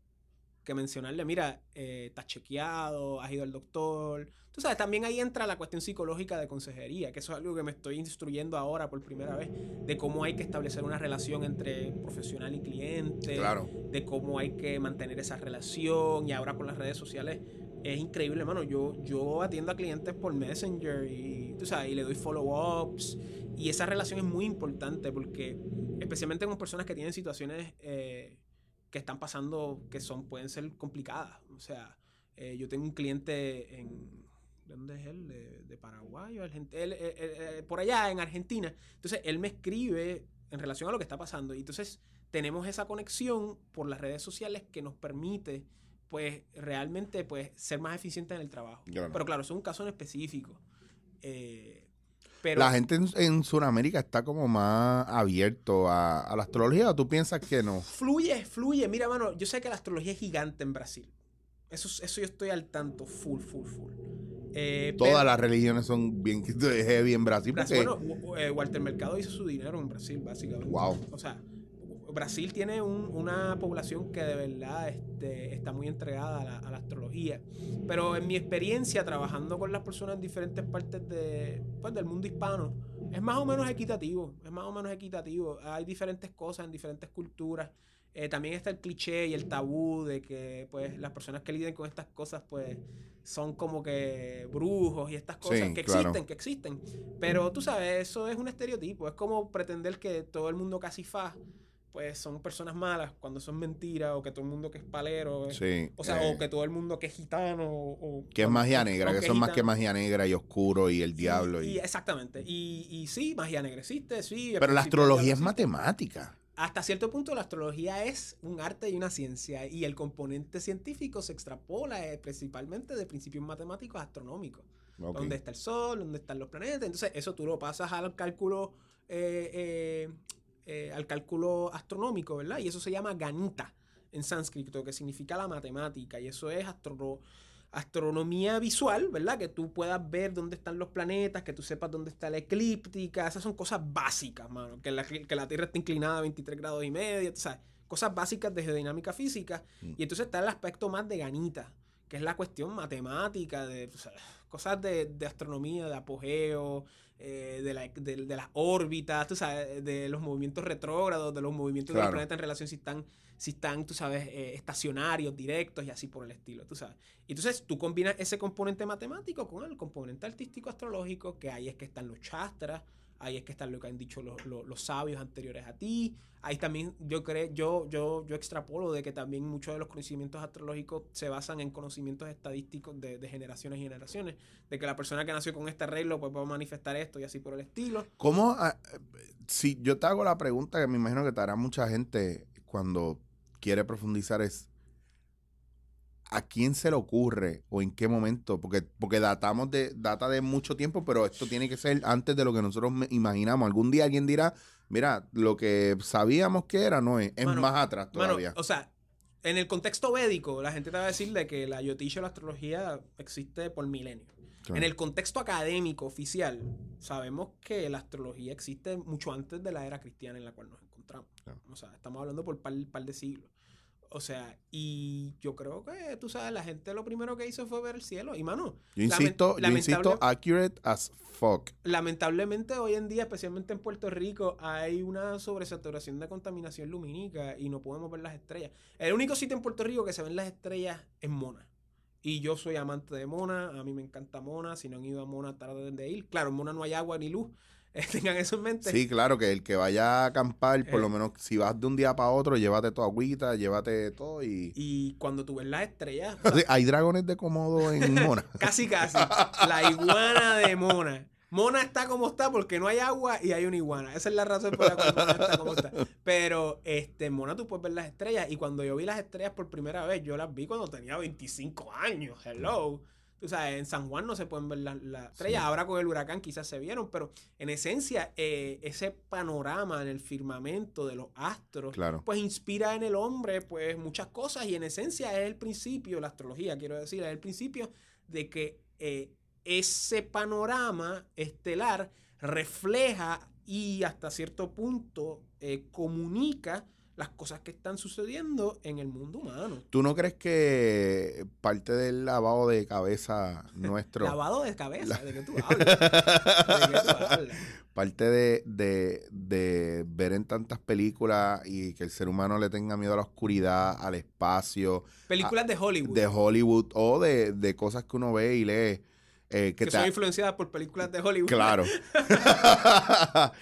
que mencionarle, mira, eh, estás chequeado, has ido al doctor. Tú sabes, también ahí entra la cuestión psicológica de consejería, que eso es algo que me estoy instruyendo ahora por primera vez, de cómo hay que establecer una relación entre profesional y cliente claro. de cómo hay que mantener esa relación y ahora con las redes sociales es increíble, hermano. Yo, yo atiendo a clientes por Messenger y, tú sabes, y le doy follow-ups y esa relación es muy importante porque especialmente con personas que tienen situaciones eh, que están pasando que son pueden ser complicadas. O sea, eh, yo tengo un cliente en, ¿De dónde es él? De, de Paraguay o Argentina. Él, eh, eh, eh, por allá en Argentina. Entonces él me escribe en relación a lo que está pasando. Y entonces tenemos esa conexión por las redes sociales que nos permite pues realmente pues ser más eficientes en el trabajo. Claro. Pero claro, eso es un caso en específico. Eh, pero la gente en, en Sudamérica está como más abierto a, a la astrología o tú piensas que no. Fluye, fluye. Mira, mano, yo sé que la astrología es gigante en Brasil. Eso, eso yo estoy al tanto, full, full, full. Eh, Todas pero- las religiones son bien *laughs* heavy en Brasil. Brasil, porque- bueno, Walter Mercado hizo su dinero en Brasil, básicamente. Wow. O sea, Brasil tiene un- una población que de verdad este, está muy entregada a la, a la astrología. Pero en mi experiencia trabajando con las personas en diferentes partes de, pues, del mundo hispano, es más o menos equitativo. Es más o menos equitativo. Hay diferentes cosas en diferentes culturas. Eh, también está el cliché y el tabú de que pues las personas que lidian con estas cosas pues son como que brujos y estas cosas Sí, que claro. existen, que existen. Pero tú sabes, eso es un estereotipo. Es como pretender que todo el mundo casi fa pues son personas malas cuando son mentiras o que todo el mundo que es palero Sí, o sea eh, o que todo el mundo que es gitano o, que es magia negra, que son más que magia negra y oscuro y el diablo. y, Y, exactamente y, y sí magia negra existe sí pero la astrología es matemática. hasta cierto punto la astrología es un arte y una ciencia y el componente científico se extrapola eh, principalmente de principios matemáticos astronómicos Ok. dónde está el sol, dónde están los planetas. Entonces, eso tú lo pasas al cálculo, eh, al cálculo astronómico, ¿verdad? Y eso se llama ganita en sánscrito, que significa la matemática. Y eso es astro- astronomía visual, ¿verdad? Que tú puedas ver dónde están los planetas, que tú sepas dónde está la eclíptica. Esas son cosas básicas, mano. Que la, que la Tierra está inclinada a 23 grados y medio, ¿sabes? Cosas básicas de geodinámica física. Mm. Y entonces está el aspecto más de ganita, que es la cuestión matemática, de o sea, cosas de, de astronomía, de apogeo, eh, de, la- de- de las órbitas, tú sabes, de los movimientos retrógrados, de los movimientos de Claro. los planetas en relación si están, si están, tú sabes, eh, estacionarios, directos y así por el estilo, tú sabes. Y entonces tú combinas ese componente matemático con el componente artístico astrológico, que ahí es que están los chastras, ahí es que están lo que han dicho los, los- sabios anteriores a ti. Ahí también yo creo, yo, yo, yo extrapolo de que también muchos de los conocimientos astrológicos se basan en conocimientos estadísticos de, de generaciones y generaciones. De que la persona que nació con este arreglo pues va a manifestar esto y así por el estilo. ¿Cómo? ah, si yo te hago la pregunta que me imagino que te hará mucha gente cuando quiere profundizar es ¿a quién se le ocurre o en qué momento? Porque, porque datamos de, data de mucho tiempo, pero esto tiene que ser antes de lo que nosotros imaginamos. Algún día alguien dirá, mira, lo que sabíamos que era no es, es Mano, más atrás Mano, todavía. o sea, en el contexto védico, la gente te va a decir de que la yotisha o la astrología existe por milenios. Claro. En el contexto académico oficial, sabemos que la astrología existe mucho antes de la era cristiana en la cual nos encontramos. Claro. O sea, estamos hablando por par, par de siglos. O sea, y yo creo que, tú sabes, la gente lo primero que hizo fue ver el cielo. Y, mano, yo insisto, yo insisto, accurate as fuck. lamentablemente hoy en día, especialmente en Puerto Rico, hay una sobresaturación de contaminación lumínica y no podemos ver las estrellas. El único sitio en Puerto Rico que se ven las estrellas es Mona. Y yo soy amante de Mona, a mí me encanta Mona, si no han ido a Mona tarde de ir. Claro, en Mona no hay agua ni luz, *laughs* tengan eso en mente. Sí, claro, que el que vaya a acampar, por Eh. lo menos si vas de un día para otro, llévate tu agüita, llévate todo y... Y cuando tú ves las estrellas, o *laughs* sea, Sí, Hay dragones de cómodo en *laughs* Mona. casi casi, la iguana de Mona. Mona está como está porque no hay agua y hay una iguana. Esa es la razón por la cual Mona está como está. Pero este, Mona tú puedes ver las estrellas. Y cuando yo vi las estrellas por primera vez, yo las vi cuando tenía 25 años. Hello. Tú sabes, en San Juan no se pueden ver las, las estrellas. Sí. Ahora con el huracán quizás se vieron. Pero en esencia, eh, ese panorama en el firmamento de los astros, Claro. pues inspira en el hombre pues muchas cosas. Y en esencia es el principio, la astrología, quiero decir, es el principio de que eh, ese panorama estelar refleja y hasta cierto punto eh, comunica las cosas que están sucediendo en el mundo humano. ¿Tú no crees que parte del lavado de cabeza *laughs* nuestro, Lavado de cabeza, ¿de qué tú hablas? ¿De qué tú hablas? *laughs* parte de, de- de ver en tantas películas y que el ser humano le tenga miedo a la oscuridad, al espacio, Películas de Hollywood. de Hollywood o de, de cosas que uno ve y lee? eh, que que te, son influenciadas por películas de Hollywood. Claro. *laughs*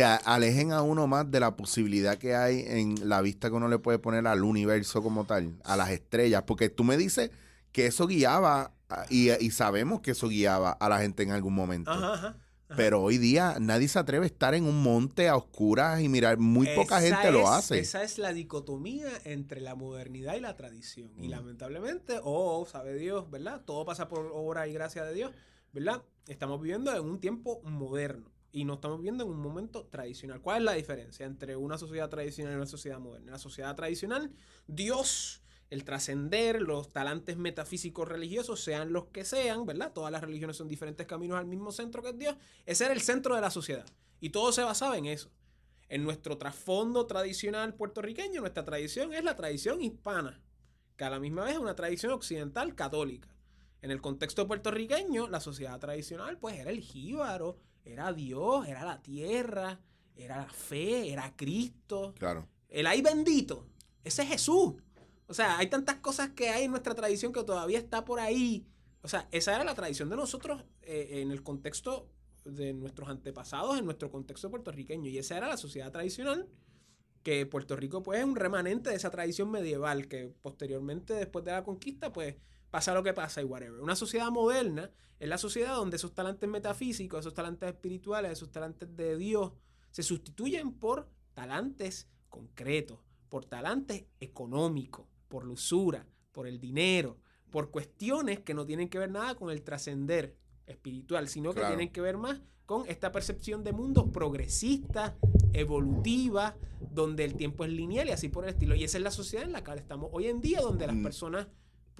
te alejen a uno más de la posibilidad que hay en la vista que uno le puede poner al universo como tal, a las estrellas. Porque tú me dices que eso guiaba Y, y sabemos que eso guiaba a la gente en algún momento. Ajá. Pero hoy día nadie se atreve a estar en un monte a oscuras y mirar. Muy poca gente lo hace. Esa es la dicotomía entre la modernidad y la tradición. Y Mm. lamentablemente, oh, sabe Dios, ¿verdad? Todo pasa por obra y gracia de Dios, ¿verdad? Estamos viviendo en un tiempo moderno y no estamos viviendo en un momento tradicional. ¿Cuál es la diferencia entre una sociedad tradicional y una sociedad moderna? En la sociedad tradicional, Dios, el trascender, los talantes metafísicos religiosos, sean los que sean, ¿verdad? Todas las religiones son diferentes caminos al mismo centro que Dios. Ese era el centro de la sociedad. Y todo se basaba en eso en nuestro trasfondo tradicional puertorriqueño, nuestra tradición es la tradición hispana, que a la misma vez es una tradición occidental católica. En el contexto puertorriqueño, la sociedad tradicional, pues era el jíbaro, era Dios, era la tierra, era la fe, era Cristo. Claro. El ay bendito, ese es Jesús. O sea, hay tantas cosas que hay en nuestra tradición que todavía está por ahí. O sea, esa era la tradición de nosotros eh, en el contexto de nuestros antepasados, en nuestro contexto puertorriqueño. Y esa era la sociedad tradicional, que Puerto Rico pues es un remanente de esa tradición medieval, que posteriormente, después de la conquista, pues pasa lo que pasa y whatever. Una sociedad moderna es la sociedad donde esos talantes metafísicos, esos talantes espirituales, esos talantes de Dios, se sustituyen por talantes concretos, por talantes económicos, por la usura, por el dinero, por cuestiones que no tienen que ver nada con el trascender espiritual, sino que tienen que ver más con esta percepción de mundo progresista, evolutiva, donde el tiempo es lineal y así por el estilo. Y esa es la sociedad en la que estamos hoy en día, donde las Mm. personas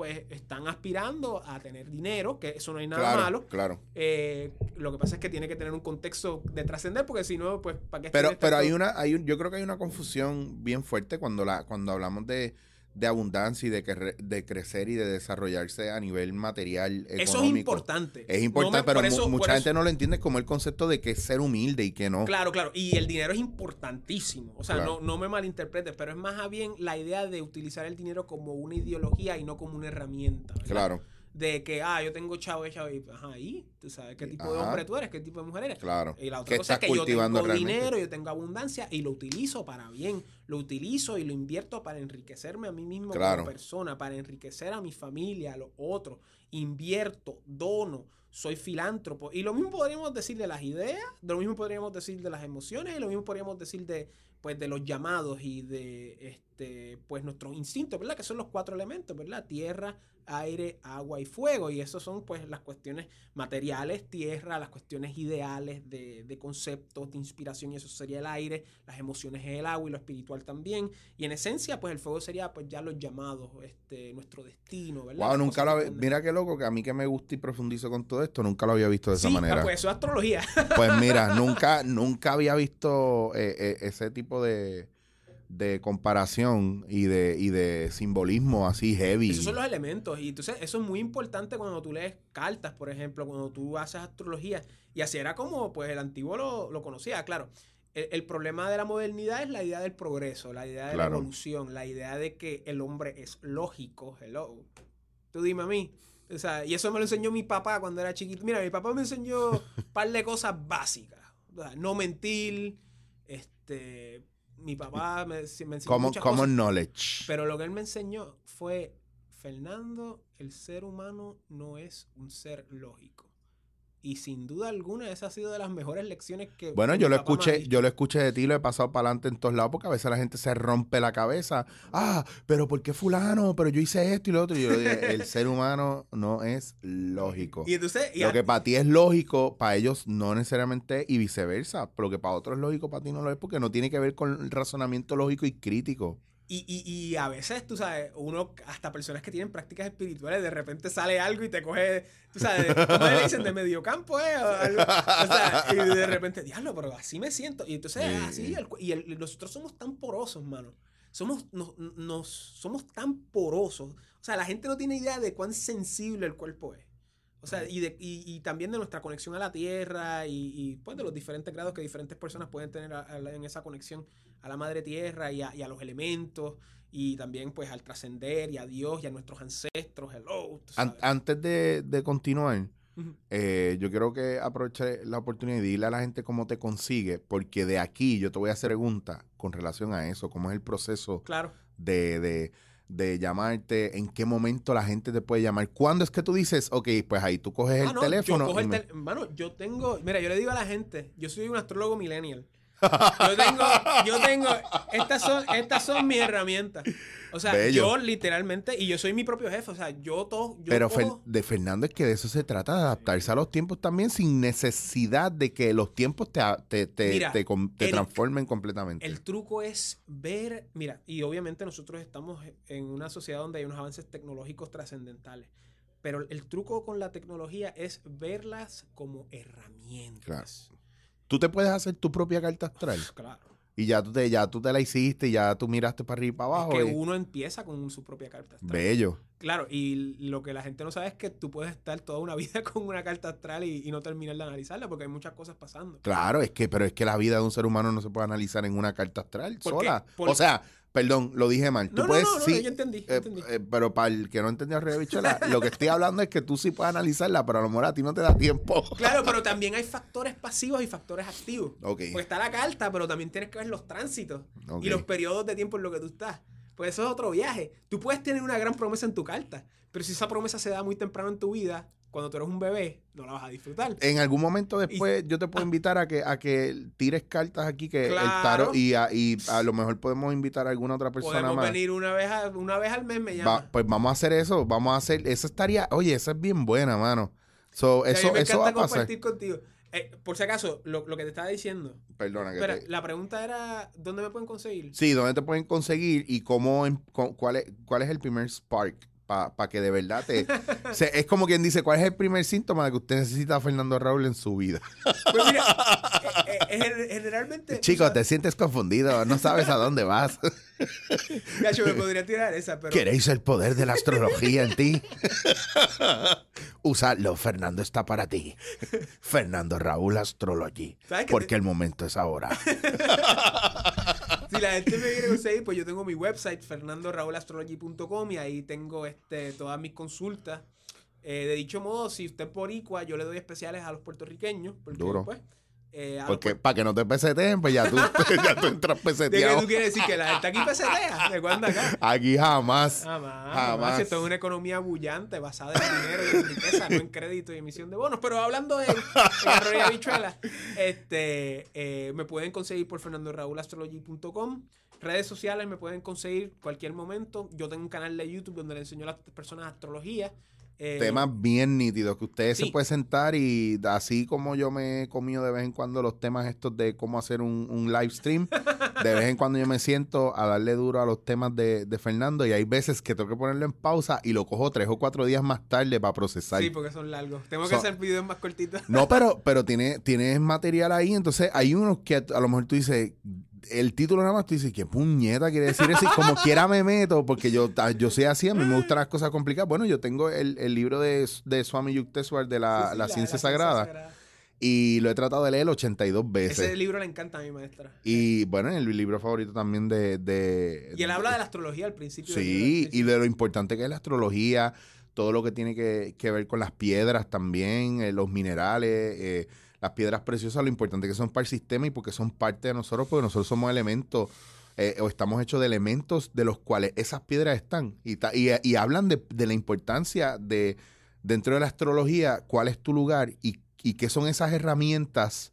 pues están aspirando a tener dinero, que eso no hay nada claro, malo. claro. Eh, lo que pasa es que tiene que tener un contexto de trascender, porque si no, pues, ¿para qué Pero, pero hay una, hay un, yo creo que hay una confusión bien fuerte cuando la, cuando hablamos de, de abundancia y de, que re- de crecer y de desarrollarse a nivel material económico. Eso es importante. Es No importante, me- pero eso- mucha gente eso- no lo entiende como el concepto de que es ser humilde y que no. Claro, claro. Y el dinero es importantísimo. O sea, Claro. no, no me malinterpretes, pero es más a bien la idea de utilizar el dinero como una ideología y no como una herramienta. ¿verdad? Claro, De que, ah, yo tengo chavo chavo y, ajá, y tú sabes qué tipo de hombre tú eres, qué tipo de mujer eres. claro. Y la ¿Qué otra cosa es que yo tengo realmente? dinero, yo tengo abundancia y lo utilizo para bien. Lo utilizo y lo invierto para enriquecerme a mí mismo Claro. como persona, para enriquecer a mi familia, a los otros. Invierto, dono, soy filántropo. Y lo mismo podríamos decir de las ideas, de lo mismo podríamos decir de las emociones, y lo mismo podríamos decir de pues de los llamados y de este pues nuestros instintos, ¿verdad? Que son los cuatro elementos, ¿verdad? Tierra, aire, agua y fuego. Y esos son pues las cuestiones materiales, tierra, las cuestiones ideales de, de conceptos, de inspiración, y eso sería el aire, las emociones es el agua y lo espiritual también. Y en esencia, pues el fuego sería pues ya los llamados, este, nuestro destino, ¿verdad? Wow, nunca lo había-. Mira qué loco que a mí que me gusta y profundizo con todo esto, nunca lo había visto de esa manera. pues eso es astrología. Pues mira, *laughs* nunca, nunca había visto eh, eh, ese tipo de, de comparación y de, y de simbolismo así heavy. Esos son los elementos. Y entonces eso es muy importante cuando tú lees cartas, por ejemplo, cuando tú haces astrología. Y así era como pues el antiguo lo, lo conocía, claro. El, el problema de la modernidad es la idea del progreso, la idea de Claro. la evolución, la idea de que el hombre es lógico. Hello. Tú dime a mí. O sea, y eso me lo enseñó mi papá cuando era chiquito. Mira, mi papá me enseñó un par de cosas básicas. O sea, no mentir. Este, mi papá me, me enseñó Como, muchas cosas. knowledge. Pero lo que él me enseñó fue, Fernando, el ser humano no es un ser lógico. Y sin duda alguna esa ha sido de las mejores lecciones que... Bueno, yo lo escuché, yo lo escuché de ti, lo he pasado para adelante en todos lados, porque a veces la gente se rompe la cabeza. Ah, pero ¿por qué fulano? Pero yo hice esto y lo otro. Y yo dije, *laughs* el ser humano no es lógico. Y entonces... y Lo que para ti es lógico, para ellos no necesariamente y viceversa. Pero lo que para otros es lógico, para ti no lo es porque no tiene que ver con el razonamiento lógico y crítico. Y, y, y a veces, tú sabes, uno, hasta personas que tienen prácticas espirituales, de repente sale algo y te coge, tú sabes, ¿cómo le dicen? De medio campo, ¿eh? O, algo. O sea, y de repente, diablo, pero así me siento. Y entonces, Sí. así, el y el- nosotros somos tan porosos, mano. Somos, nos, nos- somos tan porosos. O sea, la gente no tiene idea de cuán sensible el cuerpo es. O sea, y, de, y, y también de nuestra conexión a la tierra y, y, pues de los diferentes grados que diferentes personas pueden tener a- a la- en esa conexión a la madre tierra y a, y a los elementos y también pues al trascender y a Dios y a nuestros ancestros. Hello. An- antes de, de continuar, eh, yo creo que aproveche la oportunidad y dile a la gente cómo te consigue, porque de aquí yo te voy a hacer preguntas con relación a eso, cómo es el proceso Claro. de, de, de llamarte, en qué momento la gente te puede llamar. ¿Cuándo es que tú dices, ok, pues ahí tú coges Ah, el no, teléfono? Yo cojo el me- tel- Mano, yo tengo. Mira, yo le digo a la gente, yo soy un astrólogo millennial. Yo tengo, yo tengo, estas son, estas son mis herramientas. O sea, Bello. yo literalmente, y yo soy mi propio jefe, o sea, yo todo, yo Pero cojo- de Fernando es que de eso se trata, de adaptarse a los tiempos también sin necesidad de que los tiempos te, te, te, Mira, te com- te el- transformen completamente. El truco es ver, mira, y obviamente nosotros estamos en una sociedad donde hay unos avances tecnológicos trascendentales, pero el truco con la tecnología es verlas como herramientas. Tú te puedes hacer tu propia carta astral *laughs* Claro. y ya tú te, ya tú te la hiciste y ya tú miraste para arriba y para Es abajo. que y- uno empieza con su propia carta astral. Bello. Claro, y lo que la gente no sabe es que tú puedes estar toda una *laughs* vida con una carta astral y, y no terminar de analizarla porque hay muchas cosas pasando. Claro, es que, pero es que la vida de un ser humano no se puede analizar en una carta astral ¿Por qué? sola. Por- O sea, perdón, lo dije mal. Tú No, puedes, no, no, sí, yo entendí, yo eh, entendí. eh, pero para el que no entendió a Bichola, lo que estoy hablando es que tú sí puedes analizarla, pero a lo mejor a ti no te da tiempo. *laughs* Claro, pero también hay factores pasivos y factores activos. Ok. Porque está la carta, pero también tienes que ver los tránsitos y los periodos de tiempo en lo que tú estás. Pues eso es otro viaje. Tú puedes tener una gran promesa en tu carta, pero si esa promesa se da muy temprano en tu vida, cuando tú eres un bebé, no la vas a disfrutar. En algún momento después yo te puedo invitar a que a que tires cartas aquí que el tarot y a, y a lo mejor podemos invitar a alguna otra persona Podemos más. venir una vez, a- una vez al mes, me llama. Va- pues vamos a hacer eso, vamos a hacer, eso estaría, oye, esa es bien buena, mano. So, O sea, a mí eso, me eso va a encanta pasar. compartir contigo. Eh, por si acaso, lo, lo que te estaba diciendo. Perdona que te- la pregunta era, ¿dónde me pueden conseguir? Sí, ¿dónde te pueden conseguir y cómo, em- cu- cuál, es, cuál es el primer spark para que de verdad te... *laughs* se- es como quien dice, ¿cuál es el primer síntoma de que usted necesita a Fernando Raúl en su vida? *laughs* Pues mira, eh, eh, gen- generalmente... Chico, te sientes confundido, no sabes a dónde vas. *laughs* Gacho, me podría tirar esa, pero... ¿Queréis el poder de la astrología en ti? Usadlo, Fernando está para ti. Fernando Raúl Astrology. Porque el momento es ahora. Si la gente me quiere conseguir, pues yo tengo mi website, fernandoraulastrology.com, y ahí tengo este, todas mis consultas. Eh, de dicho modo, si usted es boricua, yo le doy especiales a los puertorriqueños. Porque, Duro. Pues, eh, Porque para que no te peseteen, pues ya tú, *laughs* ya tú entras ¿De qué peseteado. tú quieres decir? ¿Que la gente aquí pesetea? ¿De cuándo acá? Aquí jamás. Jamás, Jamás. Esto es una economía bullante basada en dinero y en riqueza, no en crédito y emisión de bonos. Pero hablando de y habichuela, este, eh, me pueden conseguir por fernandoraulastrology.com. Redes sociales me pueden conseguir cualquier momento. Yo tengo un canal de YouTube donde le enseño a las personas astrología. Eh, Temas bien nítidos que ustedes sí. se pueden sentar y así como yo me he comido de vez en cuando los temas estos de cómo hacer un, un live stream, de vez en cuando yo me siento a darle duro a los temas de, de Fernando y hay veces que tengo que ponerlo en pausa y lo cojo tres o cuatro días más tarde para procesar. Sí, porque son largos. Tengo que hacer videos más cortitos. No, pero, *laughs* pero tiene, tienes material ahí, entonces hay unos que a, a lo mejor tú dices, el título nada más tú dices, ¿qué puñeta quiere decir eso? Y como quiera me meto, porque yo, yo soy así, a mí me gustan las cosas complicadas. Bueno, yo tengo el, el libro de, de Swami Yukteswar de la, Sí, sí, la ciencia sagrada sagrada. y lo he tratado de leer 82 veces. Ese libro le encanta a mi maestra. Y bueno, el libro favorito también de... de Y él habla de la astrología al principio. Sí, y de lo importante que es la astrología, todo lo que tiene que, que ver con las piedras también, eh, los minerales, eh, las piedras preciosas, lo importante que son para el sistema y porque son parte de nosotros, porque nosotros somos elementos eh, o estamos hechos de elementos de los cuales esas piedras están. Y, y, hablan de, la importancia de, dentro de la astrología, cuál es tu lugar y, qué son esas herramientas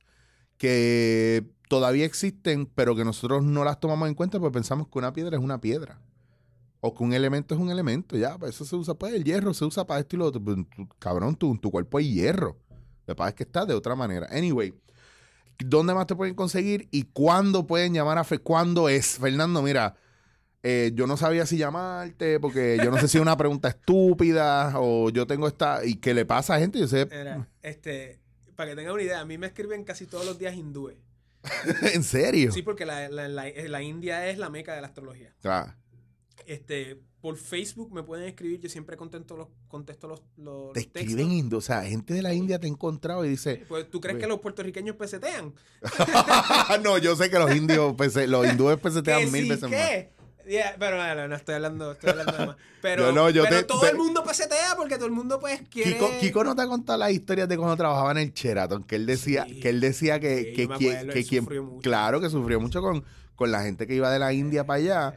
que todavía existen, pero que nosotros no las tomamos en cuenta porque pensamos que una piedra es una piedra. O que un elemento es un elemento, ya, pues eso se usa, pues el hierro se usa para esto y lo otro. Pues, cabrón, en tu cuerpo hay hierro. Lo que pasa es que está de otra manera. Anyway, ¿dónde más te pueden conseguir y cuándo pueden llamar a Fe? ¿Cuándo es? Fernando, mira, eh, yo no sabía si llamarte porque yo no sé si es una pregunta estúpida o yo tengo esta... ¿Y qué le pasa a gente? Yo sé, Era, este, para que tengan una idea, a mí me escriben casi todos los días hindúes. *laughs* ¿en serio? Sí, porque la, la- la- la India es la meca de la astrología. Claro. Este, por Facebook me pueden escribir, yo siempre contesto los, contesto los, los, Te textos. escriben hindú, o sea, gente de la India te ha encontrado y dice, Pues, ¿Tú crees que los puertorriqueños pesetean? *laughs* no, yo sé que los indios, los hindúes *laughs* pesetean ¿Que mil sí, veces más. qué? Ya, pero no, no, estoy hablando, estoy hablando de más. *laughs* Pero, Yo no, yo pero te- todo te- el mundo pesetea porque todo el mundo pues quiere... Kiko, Kiko no te ha contado las historias de cuando trabajaba en el Sheraton, que él decía, Sí. que él decía que, Sí, que, acuerdo, que él quien- sufrió mucho. claro que sufrió mucho con, con la gente que iba de la India para allá,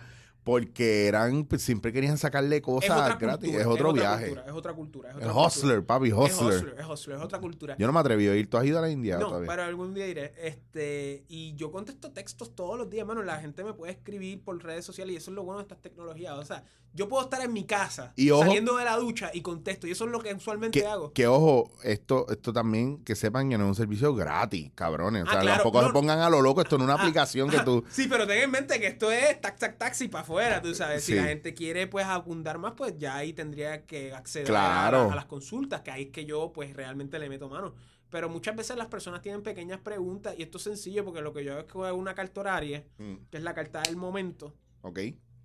Porque eran, pues, siempre querían sacarle cosas gratis. cultura, Es otro viaje. cultura, es otra cultura. Es Es otra cultura. hustler, papi, Es hustler. hustler, es hustler, es otra cultura. Yo no me atreví a ir. ¿Tú has ido a la India No, todavía? pero algún día iré. Este, y yo contesto textos todos los días, mano. La gente me puede escribir por redes sociales y eso es lo bueno de estas tecnologías. O sea, yo puedo estar en mi casa Y ojo- saliendo de la ducha y contesto. Y eso es lo que usualmente Que, hago. que ojo, esto, esto también, que sepan que no es un servicio gratis, cabrones. O Ah, sea, claro, tampoco no. se pongan a lo loco. Esto no es una Ah, aplicación que ajá. tú. Sí, pero ten en mente que esto es tac, tac, taxi para afuera, tú sabes. Si la gente quiere, pues, abundar más, pues ya ahí tendría que acceder a, las consultas, que ahí es que yo, pues, realmente le meto mano. Pero muchas veces las personas tienen pequeñas preguntas y esto es sencillo porque lo que yo hago es que hago una carta horaria, Mm, que es la carta del momento. Ok.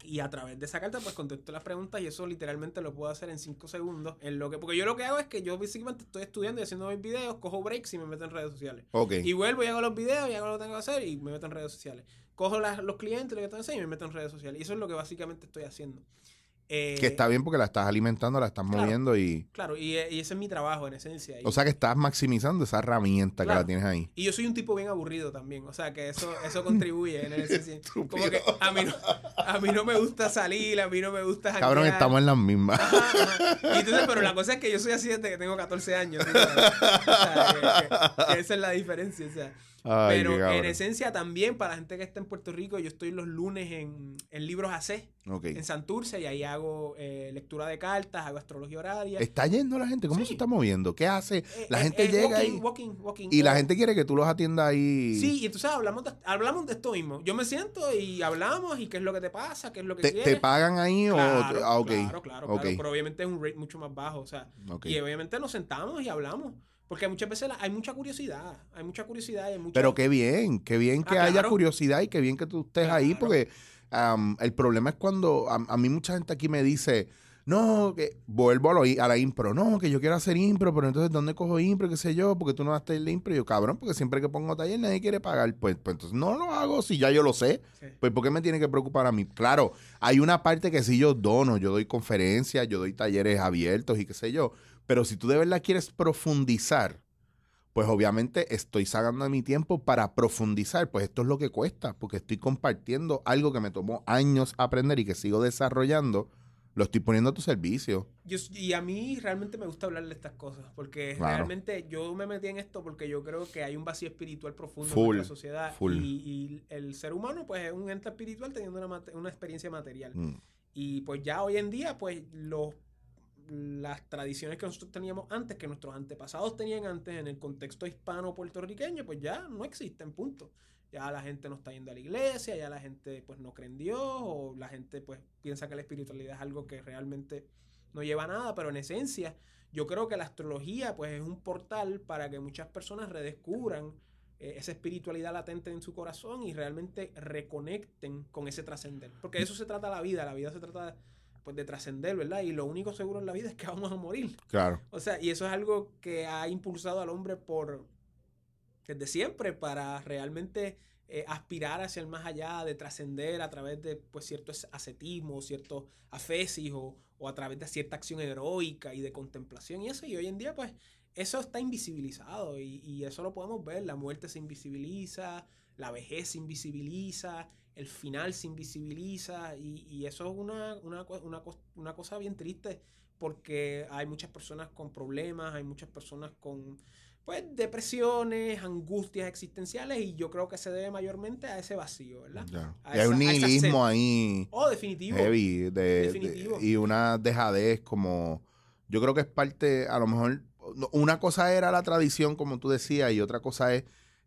Y a través de esa carta, pues contesto las preguntas y eso literalmente lo puedo hacer en 5 segundos. En lo que, porque yo lo que hago es que yo básicamente estoy estudiando y haciendo mis videos, cojo breaks y me meto en redes sociales. Y vuelvo y hago los videos y hago lo que tengo que hacer y me meto en redes sociales. Cojo las- los clientes, lo que tengo que hacer y me meto en redes sociales. Y eso es lo que básicamente estoy haciendo. Eh, que está bien porque la estás alimentando, la estás claro. moviendo y. Claro, y, y ese es mi trabajo en esencia. Y, O sea que estás maximizando esa herramienta que Claro. la tienes ahí. y yo soy un tipo bien aburrido también. O sea que eso, eso contribuye en esencia. *laughs* Como que a mí, no, a mí no me gusta salir, a mí no me gusta Cabrón, janguear. estamos en las mismas. Ajá, ajá. Y entonces, pero la cosa es que yo soy así desde que tengo 14 años. ¿sí? O sea, que- que- que esa es la diferencia. O sea. Ay, pero en esencia también, para la gente que está en Puerto Rico, yo estoy los lunes en, en Libros AC, en Santurce, y ahí hago eh, lectura de cartas, hago astrología horaria. Está yendo la gente. ¿Cómo Sí. se está moviendo? ¿Qué hace? Eh, La eh, gente eh, llega walking, ahí. walking, walking. Y la gente quiere que tú los atiendas ahí. Sí, y entonces hablamos de, hablamos de esto mismo. Yo me siento y hablamos y qué es lo que te pasa, qué es lo que ¿Te, quieres. te pagan ahí Claro, o.? Ah, ok. claro, claro, Ok. claro, pero obviamente es un rate mucho más bajo, o sea, y obviamente nos sentamos y hablamos, porque muchas veces la- hay mucha curiosidad, hay mucha curiosidad y hay mucha... Pero qué bien, qué bien que Ah, haya claro. curiosidad y qué bien que tú estés ahí, porque am, el problema es cuando a, a mí mucha gente aquí me dice, no, que vuelvo a, lo a la impro, no, que yo quiero hacer impro, pero entonces ¿dónde cojo impro? ¿Qué sé yo? Porque tú no vas a de impro. Y yo, cabrón, porque siempre que pongo taller nadie quiere pagar. Pues, pues entonces no lo hago si ya yo lo sé. Sí. Pues ¿por qué me tiene que preocupar a mí? Claro, hay una parte que sí yo dono, yo doy conferencias, yo doy talleres abiertos y qué sé yo, pero si tú de verdad quieres profundizar, pues obviamente estoy sacando mi tiempo para profundizar, pues esto es lo que cuesta, porque estoy compartiendo algo que me tomó años aprender y que sigo desarrollando, lo estoy poniendo a tu servicio. Yo, y a mí realmente me gusta hablar de estas cosas, porque Claro. realmente yo me metí en esto porque yo creo que hay un vacío espiritual profundo Full, en nuestra sociedad full. Y, y el ser humano pues es un ente espiritual teniendo una, una experiencia material. Mm, Y pues ya hoy en día, pues los las tradiciones que nosotros teníamos antes, que nuestros antepasados tenían antes en el contexto hispano-puertorriqueño, pues ya no existen, punto. Ya la gente no está yendo a la iglesia, ya la gente pues no cree en Dios, o la gente pues piensa que la espiritualidad es algo que realmente no lleva a nada, pero en esencia yo creo que la astrología pues es un portal para que muchas personas redescubran eh, esa espiritualidad latente en su corazón y realmente reconecten con ese trascender. Porque de eso se trata la vida, la vida se trata pues de trascender, ¿verdad? Y lo único seguro en la vida es que *laughs* vamos a morir. claro. O sea, y eso es algo que ha impulsado al hombre por desde siempre para realmente eh, aspirar hacia el más allá, de trascender a través de pues cierto ascetismo, cierto afesis o, o a través de cierta acción heroica y de contemplación y eso. Y hoy en día pues eso está invisibilizado y, y eso lo podemos ver. La muerte se invisibiliza, la vejez se invisibiliza, el final se invisibiliza y, y eso es una, una, una una cosa bien triste porque hay muchas personas con problemas, hay muchas personas con pues depresiones, angustias existenciales y yo creo que se debe mayormente a ese vacío, ¿verdad? claro. A Y hay un esa- a esa nihilismo ahí Oh, definitivo. heavy de- de- Definitivo. y una dejadez como yo creo que es parte a lo mejor una cosa era la tradición como tú decías y otra cosa es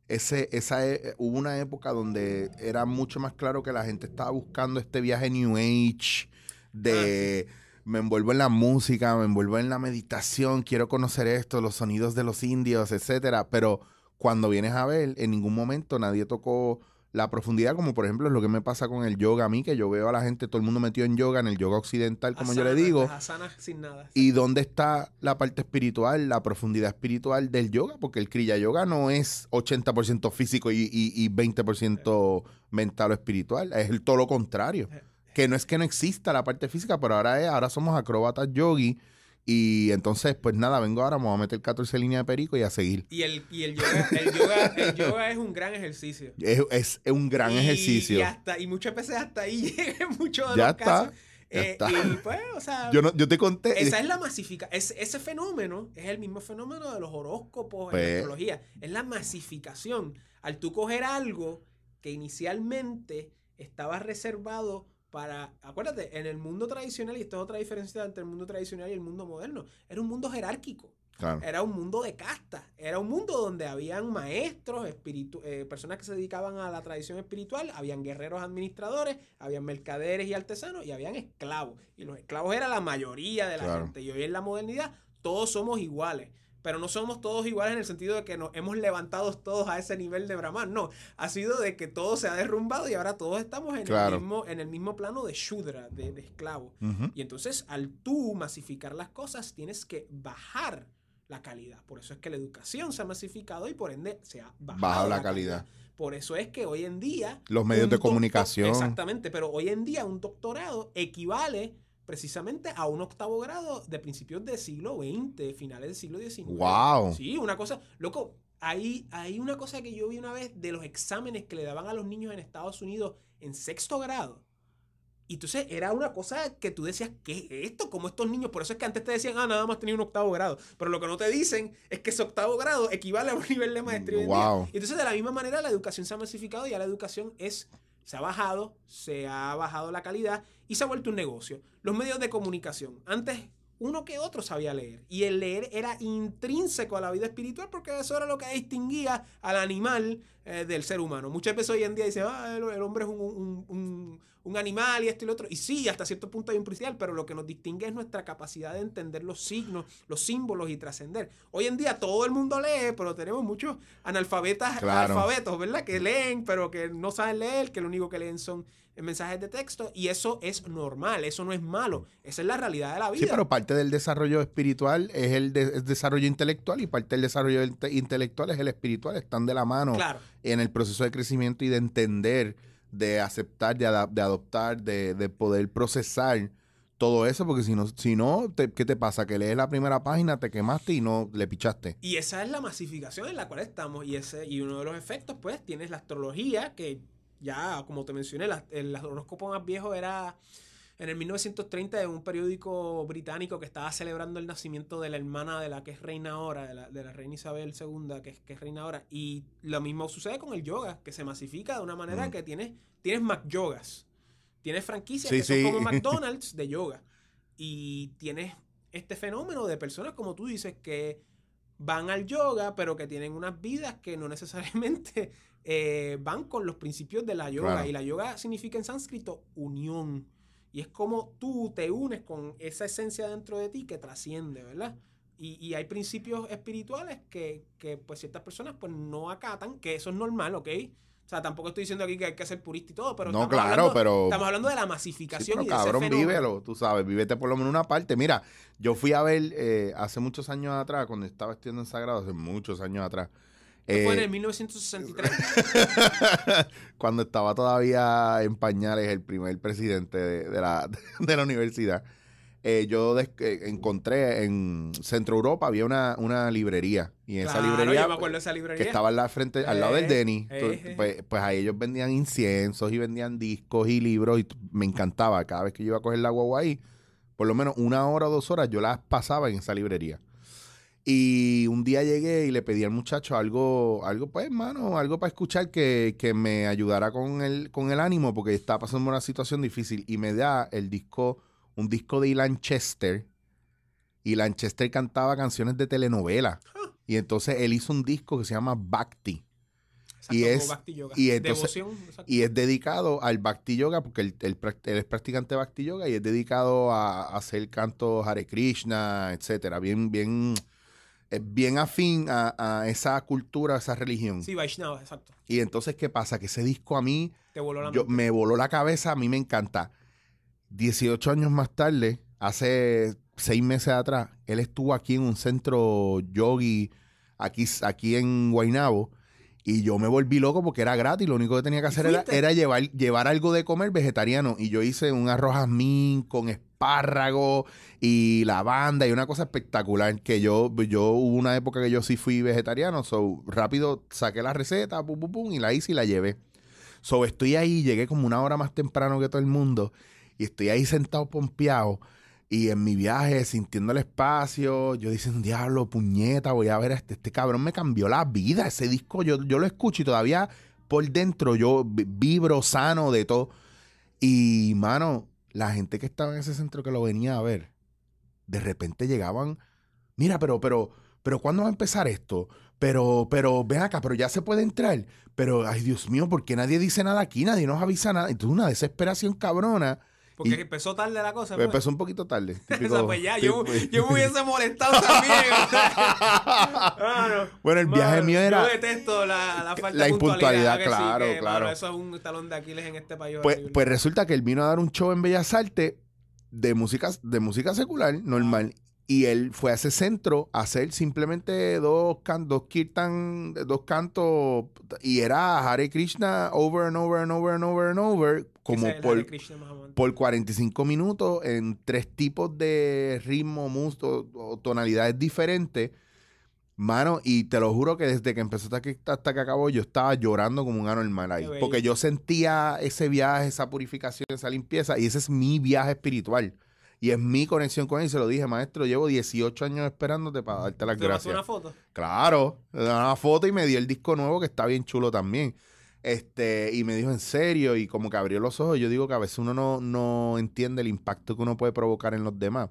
ese esa e- hubo una época donde era mucho más claro que la gente estaba buscando este viaje new age de me envuelvo en la música me envuelvo en la meditación quiero conocer esto los sonidos de los indios etcétera. Pero cuando vienes a ver en ningún momento nadie tocó la profundidad, como por ejemplo es lo que me pasa con el yoga a mí, que yo veo a la gente, todo el mundo metido en yoga, en el yoga occidental, como yo le digo. las asanas sin nada. ¿Y dónde está la parte espiritual, la profundidad espiritual del yoga? Porque el Kriya Yoga no es 80% físico y, y, y 20% mental o espiritual, es el todo lo contrario. Que no es que no exista la parte física, pero ahora es, ahora somos acróbatas yogi Y entonces, pues nada, vengo ahora, me voy a meter 14 líneas de perico y a seguir. Y el, y el yoga, el yoga, el yoga es un gran ejercicio. Es, es un gran Y- ejercicio. Y, hasta, y muchas veces hasta ahí *laughs* llegan muchos de Ya los está, casos. ya Eh, está. Y pues, o sea, Yo, no, yo te conté. esa es la masificación. ese fenómeno es el mismo fenómeno de los horóscopos en Pues- la astrología. Es la masificación. Al tú coger algo que inicialmente estaba reservado para. Acuérdate, en el mundo tradicional, y esto es otra diferencia entre el mundo tradicional y el mundo moderno, era un mundo jerárquico. Claro. Era un mundo de castas. Era un mundo donde habían maestros, espiritu- eh, personas que se dedicaban a la tradición espiritual, habían guerreros administradores, habían mercaderes y artesanos y habían esclavos. Y los esclavos era la mayoría de la Claro. gente. Y hoy en la modernidad todos somos iguales. Pero no somos todos iguales en el sentido de que nos hemos levantado todos a ese nivel de Brahman. No, ha sido de que todo se ha derrumbado y ahora todos estamos en, Claro. el, mismo, en el mismo plano de Shudra, de, de esclavo. Y entonces, al tú masificar las cosas, tienes que bajar la calidad. Por eso es que la educación se ha masificado y por ende se ha bajado Bajado la calidad. Por eso es que hoy en día... Los medios de comunicación. Exactamente, pero hoy en día un doctorado equivale precisamente a un octavo grado de principios del siglo XX, finales del siglo XIX. Wow. Sí, una cosa, loco, hay, hay una cosa que yo vi una vez de los exámenes que le daban a los niños en Estados Unidos en sexto grado. Y entonces era una cosa que tú decías, ¿qué es esto? Como estos niños, por eso es que antes te decían, ah, nada más tenía un octavo grado. Pero lo que no te dicen es que ese octavo grado equivale a un nivel de maestría hoy en. Wow. Y entonces de la misma manera la educación se ha masificado y ya la educación es, se ha bajado, se ha bajado la calidad y se ha vuelto un negocio. Los medios de comunicación. Antes uno que otro sabía leer. Y el leer era intrínseco a la vida espiritual porque eso era lo que distinguía al animal eh, del ser humano. Muchas veces hoy en día dicen, ah, el, el hombre es un, un- un- un animal y esto y lo otro. Y sí, hasta cierto punto hay un principal, pero lo que nos distingue es nuestra capacidad de entender los signos, los símbolos y trascender. Hoy en día todo el mundo lee, pero tenemos muchos analfabetas, Claro. alfabetos, ¿verdad? Que leen, pero que no saben leer, que lo único que leen son mensajes de texto. Y eso es normal, eso no es malo. Esa es la realidad de la vida. Sí, pero parte del desarrollo espiritual es el, de- el desarrollo intelectual y parte del desarrollo inte- intelectual es el espiritual. Están de la mano Claro. en el proceso de crecimiento y de entender, de aceptar, de, de adoptar, de, de poder procesar todo eso, porque si no, si no te- ¿qué te pasa? Que lees la primera página, te quemaste y no le pichaste. Y esa es la masificación en la cual estamos. Y ese y uno de los efectos, pues, tienes la astrología, que ya, como te mencioné, la- el horóscopo más viejo era en el 1930 en un periódico británico que estaba celebrando el nacimiento de la hermana de la que es reina ahora, de la, de la reina Isabel II, que es, que es reina ahora. Y lo mismo sucede con el yoga, que se masifica de una manera Mm. que tienes, tienes McYogas. Tienes franquicias Sí, que son como *laughs* McDonald's de yoga. Y tienes este fenómeno de personas, como tú dices, que van al yoga, pero que tienen unas vidas que no necesariamente eh, van con los principios de la yoga. Claro. Y la yoga significa en sánscrito unión. Y es como tú te unes con esa esencia dentro de ti que trasciende, ¿verdad? Y, y hay principios espirituales que, que, pues ciertas personas pues no acatan, que eso es normal, ¿ok? O sea, tampoco estoy diciendo aquí que hay que ser purista y todo, pero no, estamos claro, hablando- pero... Estamos hablando de la Sí, masificación pero y de ese cabrón, fenómeno. vívelo, tú sabes, vívete por lo menos una parte. Mira, yo fui a ver eh, hace muchos años atrás, cuando estaba estudiando en Sagrado, hace muchos años atrás. Esto fue en eh, el 1963. *laughs* cuando estaba todavía en pañales el primer presidente de, de la, *laughs* de la universidad, eh, yo des- eh, encontré en Centro Europa había una, una librería y en esa librería yo me acuerdo de esa librería. que estaba al la frente, al lado del Eh, Denny, eh, eh. pues, pues ahí ellos vendían inciensos y vendían discos y libros y me encantaba. Cada vez que yo iba a coger la guagua ahí, por lo menos una hora o dos horas yo las pasaba en esa librería. Y un día llegué y le pedí al muchacho algo, algo pues, hermano, algo para escuchar que, que me ayudara con el, con el ánimo, porque estaba pasando una situación difícil. Y me da el disco, un disco de Ilan Chester. Y Lanchester cantaba canciones de telenovela. *laughs* Y entonces él hizo un disco que se llama Bhakti. Exacto, y es- Bhakti Yoga. y entonces- Devoción. Y es dedicado al Bhakti Yoga, porque él, él él es practicante de Bhakti Yoga y es dedicado a, a hacer cantos Hare Krishna, etcétera. Bien, bien, es bien afín a, a esa cultura, a esa religión. Sí, Vaishnava, exacto. Y entonces, ¿qué pasa? Que ese disco a mí, Te voló la yo, me voló la cabeza, a mí me encanta. 18 años más tarde, hace seis meses atrás, él estuvo aquí en un centro yogi, aquí, aquí en Guaynabo, Y yo me volví loco porque era gratis. Lo único que tenía que hacer era, era llevar, llevar algo de comer vegetariano. Y yo hice un arroz jazmín con espárrago y lavanda y una cosa espectacular. Que yo, yo hubo una época que yo sí fui vegetariano. So, rápido saqué la receta, pum, pum, pum, y la hice y la llevé. So, estoy ahí, llegué como una hora más temprano que todo el mundo. Y estoy ahí sentado pompeado. Y en mi viaje, sintiendo el espacio, yo diciendo, diablo, puñeta, voy a ver a este, este cabrón me cambió la vida. Ese disco, yo, yo lo escucho y todavía por dentro yo vi- vibro sano de todo. Y, mano, la gente que estaba en ese centro que lo venía a ver, de repente llegaban, mira, pero, pero, pero, ¿cuándo va a empezar esto? Pero, pero, ven acá, pero ya se puede entrar. Pero, ay, Dios mío, ¿por qué nadie dice nada aquí? Nadie nos avisa nada. Entonces, una desesperación cabrona. Porque Y- empezó tarde la cosa. Pues pues. empezó un poquito tarde. *laughs* O sea, pues ya, yo, yo me hubiese molestado también. *laughs* Bueno, el viaje mío era- Yo detesto la, la falta La de puntualidad. impuntualidad, ¿a que sí? claro, Que, claro. mano, eso es un talón de Aquiles en este país. Pues, horrible. pues resulta que él vino a dar un show en Bellas Artes de música, de música secular, normal. Y él fue a ese centro a hacer simplemente dos, can- dos kirtan, dos cantos. Y era Hare Krishna over and over and over and over and over. Como por, por 45 minutos en tres tipos de ritmo, mus o, o tonalidades diferentes. Mano, y te lo juro que desde que empezó hasta que, hasta que acabó, yo estaba llorando como un anormal ahí. Porque yo sentía ese viaje, esa purificación, esa limpieza, y ese es mi viaje espiritual. Y es mi conexión con él. Y se lo dije, maestro, llevo 18 años esperándote para darte las ¿Te gracias. una foto? Claro, una foto y me dio el disco nuevo que está bien chulo también. Este, y me dijo en serio, y como que abrió los ojos, yo digo que a veces uno no, no entiende el impacto que uno puede provocar en los demás.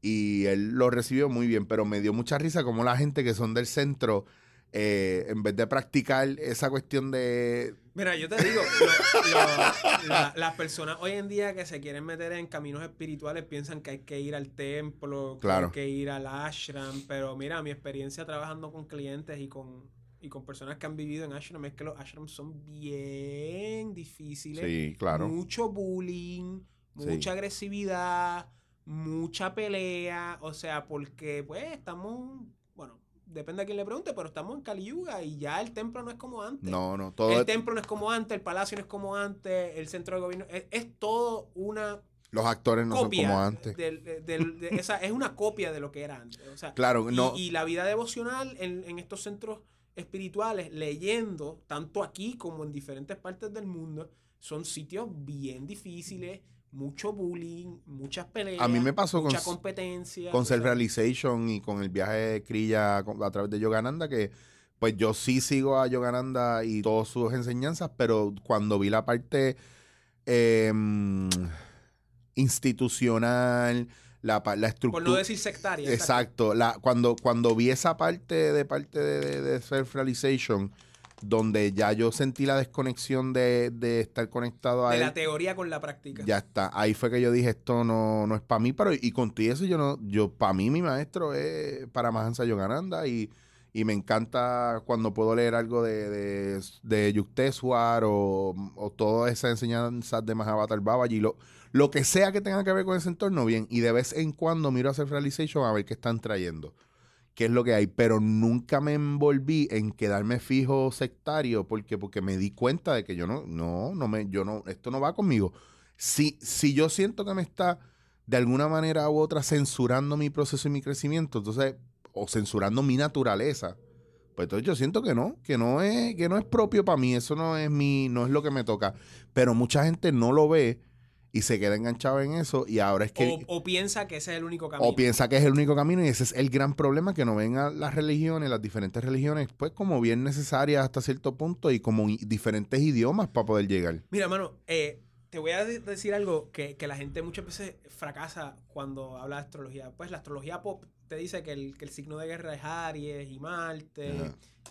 Y él lo recibió muy bien, pero me dio mucha risa como la gente que son del centro, eh, en vez de practicar esa cuestión de... Mira, yo te digo, lo- lo- la- las personas hoy en día que se quieren meter en caminos espirituales piensan que hay que ir al templo, que Claro. hay que ir al ashram, pero mira, mi experiencia trabajando con clientes y con, y con personas que han vivido en ashram es que los ashrams son bien difíciles. Sí, claro. Mucho bullying, Sí. mucha agresividad, mucha pelea, o sea, porque pues estamos, bueno, depende a quién le pregunte, pero estamos en Kali Yuga y ya el templo no es como antes. No, no, todo... El templo no es como antes, el palacio no es como antes, el centro de gobierno. Es, es todo una Los actores no copia. son como antes. del- del- de esa, es una copia de lo que era antes. O sea, Claro, y- no... y, la vida devocional en, en estos centros espirituales, leyendo, tanto aquí como en diferentes partes del mundo, son sitios bien difíciles, mucho bullying, muchas peleas. A mí me pasó con mucha s- competencia. con o sea, Self-Realization y con el viaje de Krilla con- a través de Yogananda, que pues yo sí sigo a Yogananda y todas sus enseñanzas, pero cuando vi la parte eh, institucional, la, la Por estructura... no decir sectaria. Exacto. La, cuando, cuando vi esa parte de parte de, de- de self-realization, donde ya yo sentí la desconexión de, de estar conectado a De él. la teoría con la práctica. Ya está. Ahí fue que yo dije, esto no, no es para mí, pero y con todo eso yo no, yo, para mí mi maestro es para Mahansa Yogananda y, y me encanta cuando puedo leer algo de, de, de Yukteswar o, o todas esas enseñanzas de Mahavatar Babaji, lo, lo que sea que tenga que ver con ese entorno, bien. Y de vez en cuando miro a Self Realization a ver qué están trayendo. qué es lo que hay, pero nunca me envolví en quedarme fijo sectario porque porque me di cuenta de que yo no no no me yo no esto no va conmigo. Si si yo siento que me está de alguna manera u otra censurando mi proceso y mi crecimiento, entonces o censurando mi naturaleza, pues entonces yo siento que no, que no es que no es propio para mí, eso no es mi no es lo que me toca, pero mucha gente no lo ve y se queda enganchado en eso y ahora es que o, o piensa que ese es el único camino. o piensa que es el único camino y ese es el gran problema, que no ven a las religiones, las diferentes religiones, pues como bien necesarias hasta cierto punto y como diferentes idiomas para poder llegar. Mira, mano, eh, te voy a de- decir algo que, que la gente muchas veces fracasa cuando habla de astrología. Pues la astrología pop te dice que el, que el signo de guerra es Aries y Marte.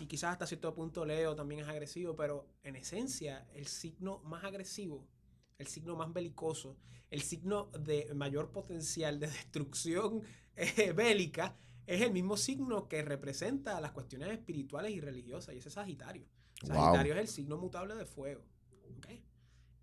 Y quizás hasta cierto punto Leo también es agresivo, pero en esencia el signo más agresivo, el signo más belicoso, el signo de mayor potencial de *laughs* destrucción eh, bélica, es el mismo signo que representa las cuestiones espirituales y religiosas, y ese es Sagitario. Wow. Sagitario es el signo mutable de fuego.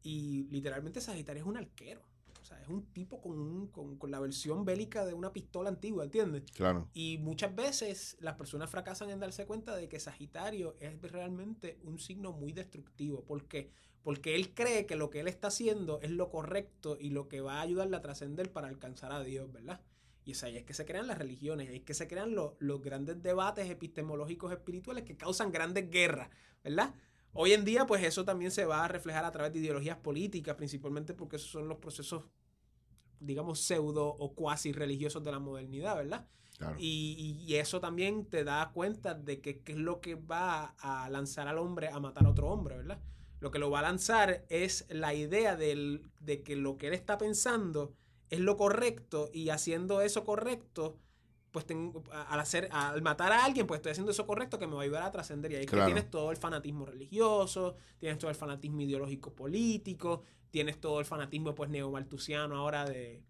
Y literalmente Sagitario es un arquero. O sea, es un tipo con, un- con, con la versión bélica de una pistola antigua, ¿entiendes? Claro. Y muchas veces las personas fracasan en darse cuenta de que Sagitario es realmente un signo muy destructivo. ¿Por qué? Porque él cree que lo que él está haciendo es lo correcto y lo que va a ayudarle a trascender para alcanzar a Dios, ¿verdad? Y es ahí es que se crean las religiones, ahí es que se crean lo- los grandes debates epistemológicos espirituales que causan grandes guerras, ¿verdad? Hoy en día, pues eso también se va a reflejar a través de ideologías políticas, principalmente porque esos son los procesos, digamos, pseudo o cuasi religiosos de la modernidad, ¿verdad? Claro. Y, y eso también te da cuenta de que qué es lo que va a lanzar al hombre a matar a otro hombre, ¿verdad? Lo que lo va a lanzar es la idea del- de que lo que él está pensando es lo correcto y haciendo eso correcto, pues tengo- al hacer, al matar a alguien, pues estoy haciendo eso correcto que me va a ayudar a trascender. Y ahí Claro. tienes todo el fanatismo religioso, tienes todo el fanatismo ideológico político, tienes todo el fanatismo pues neomaltusiano ahora de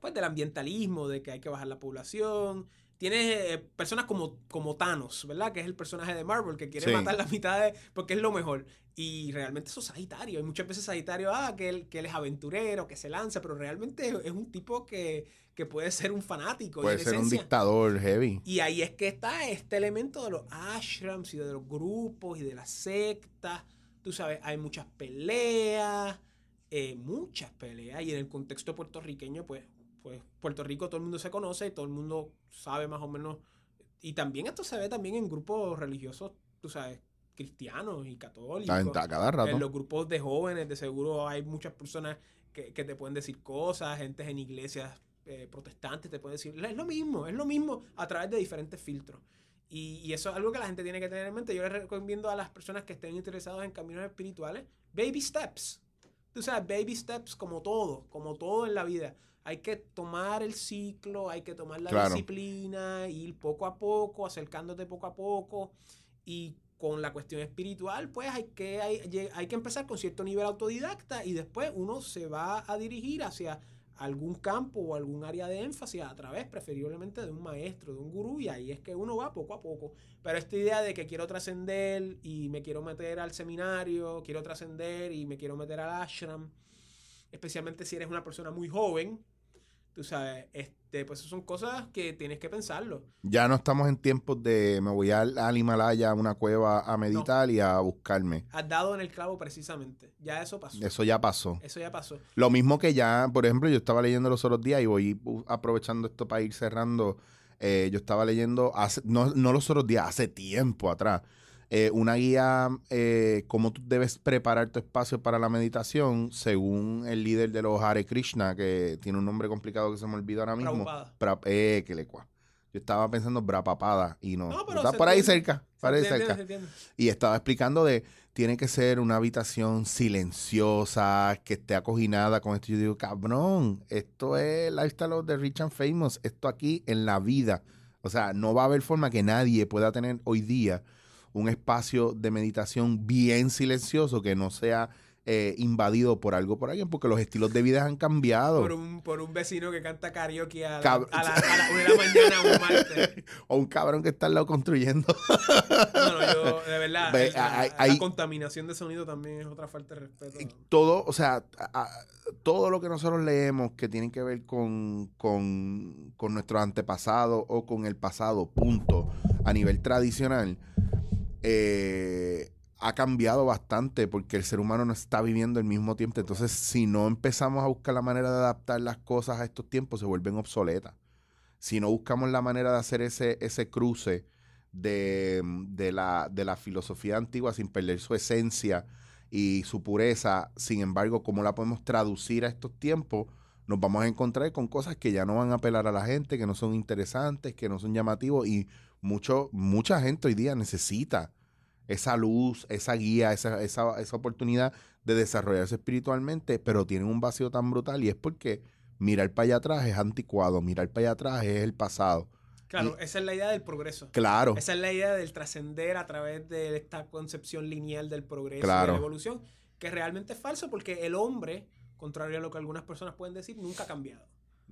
pues del ambientalismo, de que hay que bajar la población. Tienes eh, personas como, como Thanos, ¿verdad? Que es el personaje de Marvel que quiere Sí. matar la mitad de. porque es lo mejor. Y realmente eso es Sagitario. Y muchas veces Sagitario, ah, que él, que él es aventurero, que se lanza, pero realmente es un tipo que, que puede ser un fanático. Puede ser un dictador heavy. y ahí es que está este elemento de los ashrams y de los grupos y de las sectas. Tú sabes, hay muchas peleas, eh, muchas peleas. Y en el contexto puertorriqueño, pues, pues Puerto Rico todo el mundo se conoce y todo el mundo sabe más o menos. Y también esto se ve también en grupos religiosos, tú sabes, cristianos y católicos. A cada En rato. los grupos de jóvenes, de seguro hay muchas personas que, que te pueden decir cosas, gente en iglesias eh, protestantes te pueden decir, es lo mismo, es lo mismo a través de diferentes filtros. Y, y eso es algo que la gente tiene que tener en mente. Yo les recomiendo a las personas que estén interesadas en caminos espirituales, baby steps. Tú sabes, baby steps como todo, como todo en la vida. Hay que tomar el ciclo, hay que tomar la Claro. disciplina, ir poco a poco, acercándote poco a poco. Y con la cuestión espiritual, pues hay que, hay, hay que empezar con cierto nivel autodidacta y después uno se va a dirigir hacia algún campo o algún área de énfasis a través preferiblemente de un maestro, de un gurú, y ahí es que uno va poco a poco. Pero esta idea de que quiero trascender y me quiero meter al seminario, quiero trascender y me quiero meter al ashram, especialmente si eres una persona muy joven, tú sabes, este, pues son cosas que tienes que pensarlo. Ya no estamos en tiempos de me voy al, al Himalaya, a una cueva a meditar y a buscarme. Has dado en el clavo precisamente. Ya eso pasó. Eso ya pasó. Eso ya pasó. Lo mismo que ya, por ejemplo, yo estaba leyendo los otros días y voy uh, aprovechando esto para ir cerrando. eh, yo estaba leyendo, hace, no, no los otros días, hace tiempo atrás, eh, una guía, eh, cómo tú debes preparar tu espacio para la meditación, según el líder de los Hare Krishna, que tiene un nombre complicado que se me olvidó ahora mismo. Pra- eh, que le cua. Yo estaba pensando Brapapada y no. No, pero está por ahí cerca, ¿Se por ahí cerca. Y estaba explicando de, tiene que ser una habitación silenciosa, que esté acoginada con esto. Yo digo, cabrón, esto es lifestyle the rich and famous, esto aquí en la vida. O sea, no va a haber forma que nadie pueda tener hoy día un espacio de meditación bien silencioso que no sea eh, invadido por algo por alguien, porque los estilos de vida han cambiado. Por un, por un vecino que canta karaoke a la, Cab- a la, a la *laughs* una de la mañana un martes. *laughs* O un cabrón que está al lado construyendo. No, no, yo, *laughs* de verdad, Ve, el- la, hay- la hay- contaminación de sonido también es otra falta de respeto. todo, o sea, a- todo lo que nosotros leemos que tiene que ver con, con, con nuestros antepasados o con el pasado, punto, a nivel tradicional, eh, ha cambiado bastante porque el ser humano no está viviendo el mismo tiempo. Entonces, si no empezamos a buscar la manera de adaptar las cosas a estos tiempos, se vuelven obsoletas. Si no buscamos la manera de hacer ese, ese cruce de, de la, de la filosofía antigua sin perder su esencia y su pureza, sin embargo, cómo la podemos traducir a estos tiempos, nos vamos a encontrar con cosas que ya no van a apelar a la gente, que no son interesantes, que no son llamativos y mucho, mucha gente hoy día necesita esa luz, esa guía, esa, esa, esa oportunidad de desarrollarse espiritualmente, pero tienen un vacío tan brutal y es porque mirar para allá atrás es anticuado, mirar para allá atrás es el pasado. Claro, esa es la idea del progreso. Claro, Esa es la idea del trascender a través de esta concepción lineal del progreso y de Claro. la evolución, que realmente es falso porque el hombre, contrario a lo que algunas personas pueden decir, nunca ha cambiado.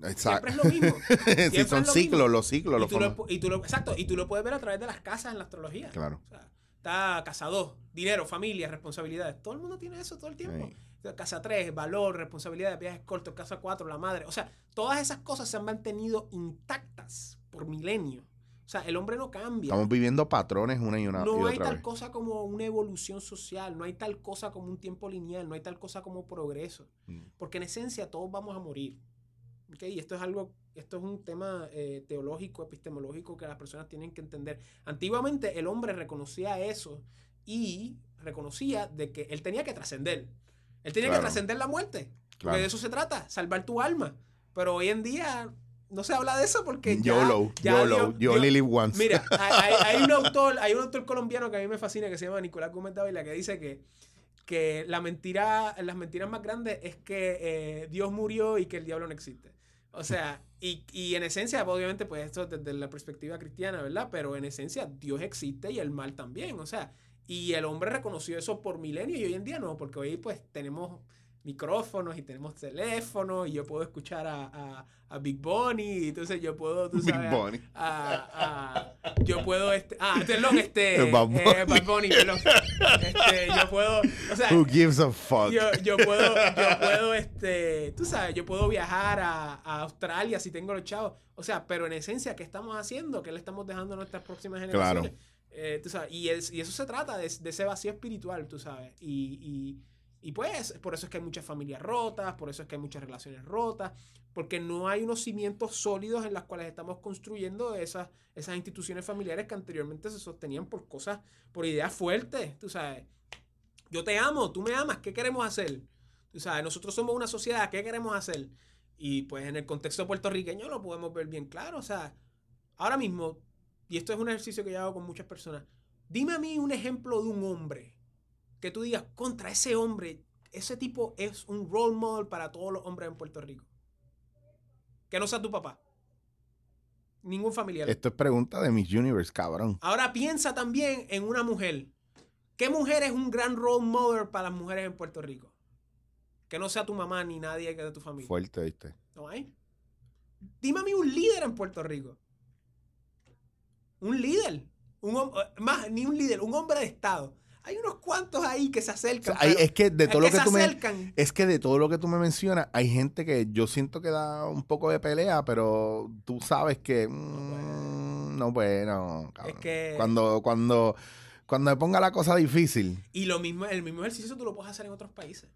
exacto. Siempre es lo mismo. *laughs* sí, Siempre son es lo ciclos, mismo. los ciclos, Y los tú, lo, y tú lo- exacto, y tú lo puedes ver a través de las casas en la astrología. Claro. O sea, está casado, dinero, familia, responsabilidades. Todo el mundo tiene eso todo el tiempo. Casa 3, valor, responsabilidad de viajes cortos, casa 4, la madre. O sea, todas esas cosas se han mantenido intactas por milenios. O sea, el hombre no cambia. Estamos viviendo patrones una y una y No hay tal vez. cosa como una evolución social, no hay tal cosa como un tiempo lineal, no hay tal cosa como progreso. Mm. Porque en esencia todos vamos a morir. ¿ok? Y esto es algo, esto es un tema eh, teológico, epistemológico que las personas tienen que entender. Antiguamente el hombre reconocía eso y reconocía de que él tenía que trascender. Él tenía Claro. que trascender la muerte. Porque de eso se trata, salvar tu alma. Pero hoy en día no se habla de eso porque ya, YOLO, ya YOLO, Dios- only live once. Mira, *laughs* hay un autor, hay un autor colombiano que a mí me fascina que se llama Nicolás Gómez Dávila que dice que, que la mentira, las mentiras más grandes es que eh, Dios murió y que el diablo no existe. O sea, y, y en esencia, obviamente, pues esto desde la perspectiva cristiana, ¿verdad? Pero en esencia, Dios existe y el mal también. O sea, y el hombre reconoció eso por milenios y hoy en día no, porque hoy pues tenemos micrófonos y tenemos teléfonos y yo puedo escuchar a, a, a Big Bunny y entonces yo puedo, tú Big sabes, a- Bunny. a- yo puedo este ah perdón este *laughs* Bad Bunny. eh, Bad Bunny, perdón. Este, yo puedo o sea Who gives a fuck? yo, yo puedo yo puedo este tú sabes yo puedo viajar a, a Australia si tengo los chavos o sea pero en esencia qué estamos haciendo qué le estamos dejando a nuestras próximas generaciones Claro. Eh, tú sabes, y, es- y eso se trata de, de ese vacío espiritual tú sabes y, y y pues, por eso es que hay muchas familias rotas, por eso es que hay muchas relaciones rotas, porque no hay unos cimientos sólidos en los cuales estamos construyendo esas, esas instituciones familiares que anteriormente se sostenían por cosas, por ideas fuertes, tú sabes. Yo te amo, tú me amas, ¿qué queremos hacer? Tú sabes, nosotros somos una sociedad, ¿qué queremos hacer? Y pues en el contexto puertorriqueño lo podemos ver bien claro, o sea, ahora mismo, y esto es un ejercicio que yo hago con muchas personas, dime a mí un ejemplo de un hombre que tú digas, contra ese hombre, ese tipo es un role model para todos los hombres en Puerto Rico. Que no sea tu papá. Ningún familiar. Esto es pregunta de Miss Universe, cabrón. Ahora piensa también en una mujer. ¿Qué mujer es un gran role model para las mujeres en Puerto Rico? Que no sea tu mamá ni nadie que de tu familia. Fuerte, ¿viste? ¿No hay? Dime a mí un líder en Puerto Rico. Un líder. Un eh, más, ni un líder, un hombre de Estado. Hay unos cuantos ahí que se O sea, acercan. hay- es que de todo lo que tú me... Es que de todo lo que tú me mencionas, hay gente que yo siento que da un poco de pelea, pero tú sabes que... mm, no, bueno, cabrón. Es que- Cuando, cuando, cuando me ponga la cosa difícil. Y lo mismo, el mismo ejercicio tú lo puedes hacer en otros países.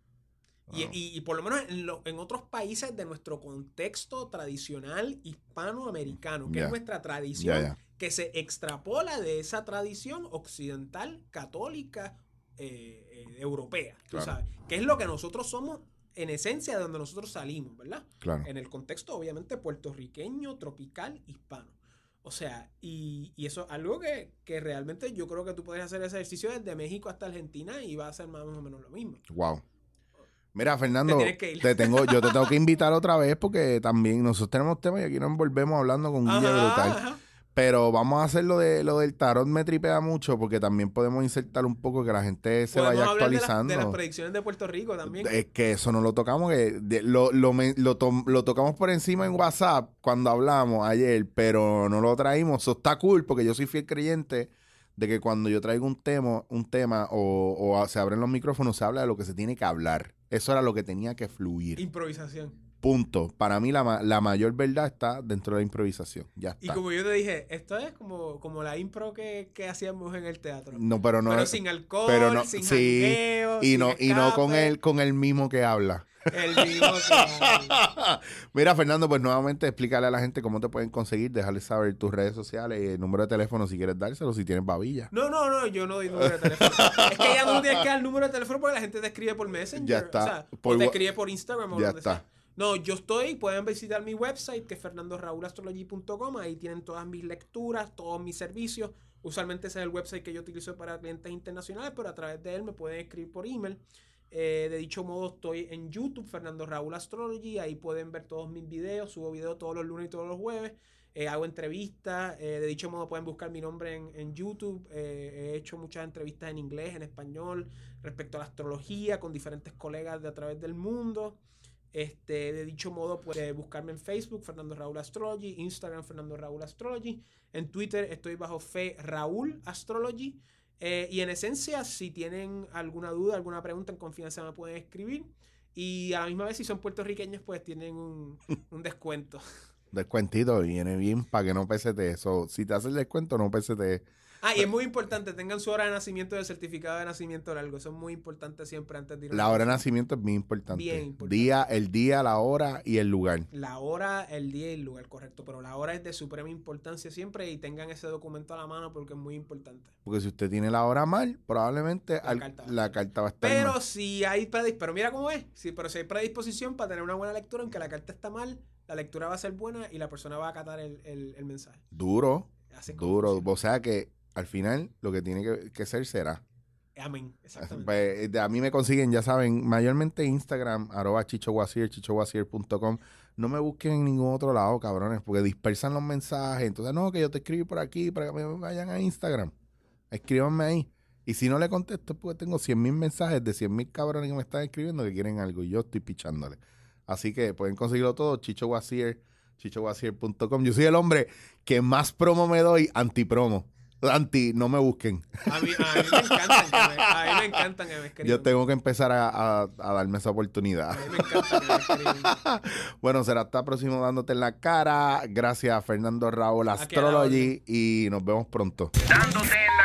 Y, Wow. y- y por lo menos en, lo- en otros países de nuestro contexto tradicional hispanoamericano, que es nuestra tradición, ya. Que se extrapola de esa tradición occidental, católica, eh, eh, europea, tú Claro. sabes, que es lo que nosotros somos en esencia de donde nosotros salimos, ¿verdad? Claro. En el contexto, obviamente, puertorriqueño, tropical, hispano. O sea, y, y eso es algo que, que realmente yo creo que tú puedes hacer ese ejercicio desde México hasta Argentina y va a ser más o menos lo mismo. Wow. Mira, Fernando, Te tengo, yo te tengo que invitar otra vez porque también nosotros tenemos temas y aquí nos envolvemos hablando con Guille Ajá, brutal. ajá. Pero vamos a hacer lo de lo del tarot me tripea mucho porque también podemos insertar un poco que la gente se vaya de, actualizando. de las predicciones de Puerto Rico también. Es que eso no lo tocamos, que de- lo, lo, me- lo tom- lo tocamos por encima en WhatsApp cuando hablamos ayer, pero no lo traímos. Eso está cool porque yo soy fiel creyente de que cuando yo traigo un tema, un tema o, o se abren los micrófonos, se habla de lo que se tiene que hablar. Eso era lo que tenía que fluir. Improvisación. Punto. Para mí la, la mayor verdad está dentro de la improvisación. Ya Y está. como yo te dije, esto es como, como la impro que, que hacíamos en el teatro. No, pero no pero es- sin alcohol, pero no- sin sí, jangueo, y sin no y no con el con el mismo que habla. El mismo que- *laughs* Mira, Fernando, pues nuevamente explícale a la gente cómo te pueden conseguir, dejarles saber tus redes sociales y el número de teléfono si quieres dárselo, si tienes babilla. No, no, no, yo no doy número de teléfono. *laughs* es que ya no tienes que dar el número de teléfono porque la gente te escribe por Messenger. Ya está. O, sea, Por o te escribe por Instagram o Ya donde está. sea. No, yo estoy, pueden visitar mi website que es fernandoraulastrology.com. Ahí tienen todas mis lecturas, todos mis servicios. Usualmente ese es el website que yo utilizo para clientes internacionales, pero a través de él me pueden escribir por email. Eh, de dicho modo, estoy en YouTube, Fernando Raúl Astrology. Ahí pueden ver todos mis videos. Subo videos todos los lunes y todos los jueves. Eh, hago entrevistas. eh, de dicho modo, pueden buscar mi nombre en, en YouTube. He hecho muchas entrevistas en inglés, en español, respecto a la astrología con diferentes colegas de a través del mundo. Este, de dicho modo, puede buscarme en Facebook, Fernando Raúl Astrology, Instagram, Fernando Raúl Astrology. En Twitter estoy bajo Fe Raúl Astrology. Eh, y en esencia, si tienen alguna duda, alguna pregunta en confianza, me pueden escribir. Y a la misma vez, si son puertorriqueños, pues tienen un, *laughs* un descuento. Descuentito viene bien para que no pesete eso. Si te hace el descuento, no pesete. Ah, y es muy importante, tengan su hora de nacimiento y el certificado de nacimiento largo. Eso es muy importante siempre antes de ir a La hora de nacimiento es bien importante. Bien importante. Día, el día, la hora y el lugar. La hora, el día y el lugar, correcto. Pero la hora es de suprema importancia siempre y tengan ese documento a la mano porque es muy importante. Porque si usted tiene la hora mal, probablemente La al- carta va a la estar carta va a estar Pero mal. si hay predisposición, pero mira cómo es. Sí, pero si hay predisposición para tener una buena lectura, aunque la carta está mal, la lectura va a ser buena y la persona va a acatar el, el- el mensaje. Duro, duro. O sea que al final lo que tiene que, que ser será. Amén. Exactamente. Pues, de- a mí me consiguen, ya saben, mayormente Instagram, arroba chichowasier, chichowasier.com. No me busquen en ningún otro lado, cabrones, porque dispersan los mensajes. Entonces, no, que yo te escribí por aquí para que me vayan a Instagram. Escríbanme ahí. Y si no le contesto es porque tengo 100 mil mensajes de 100 mil cabrones que me están escribiendo que quieren algo y yo estoy pichándole. Así que pueden conseguirlo todo, chichowasier, chichowasier.com. Yo soy el hombre que más promo me doy, anti-promo. Anti, no me busquen. A mí, a mí me encantan que me, a mí me encantan que me escriban. Yo tengo que empezar a, a- a darme esa oportunidad. A mí me encanta que me escriban. *laughs* Bueno, será hasta próximo dándote en la cara. Gracias a Fernando Raúl Astrology y nos vemos pronto. Dándote en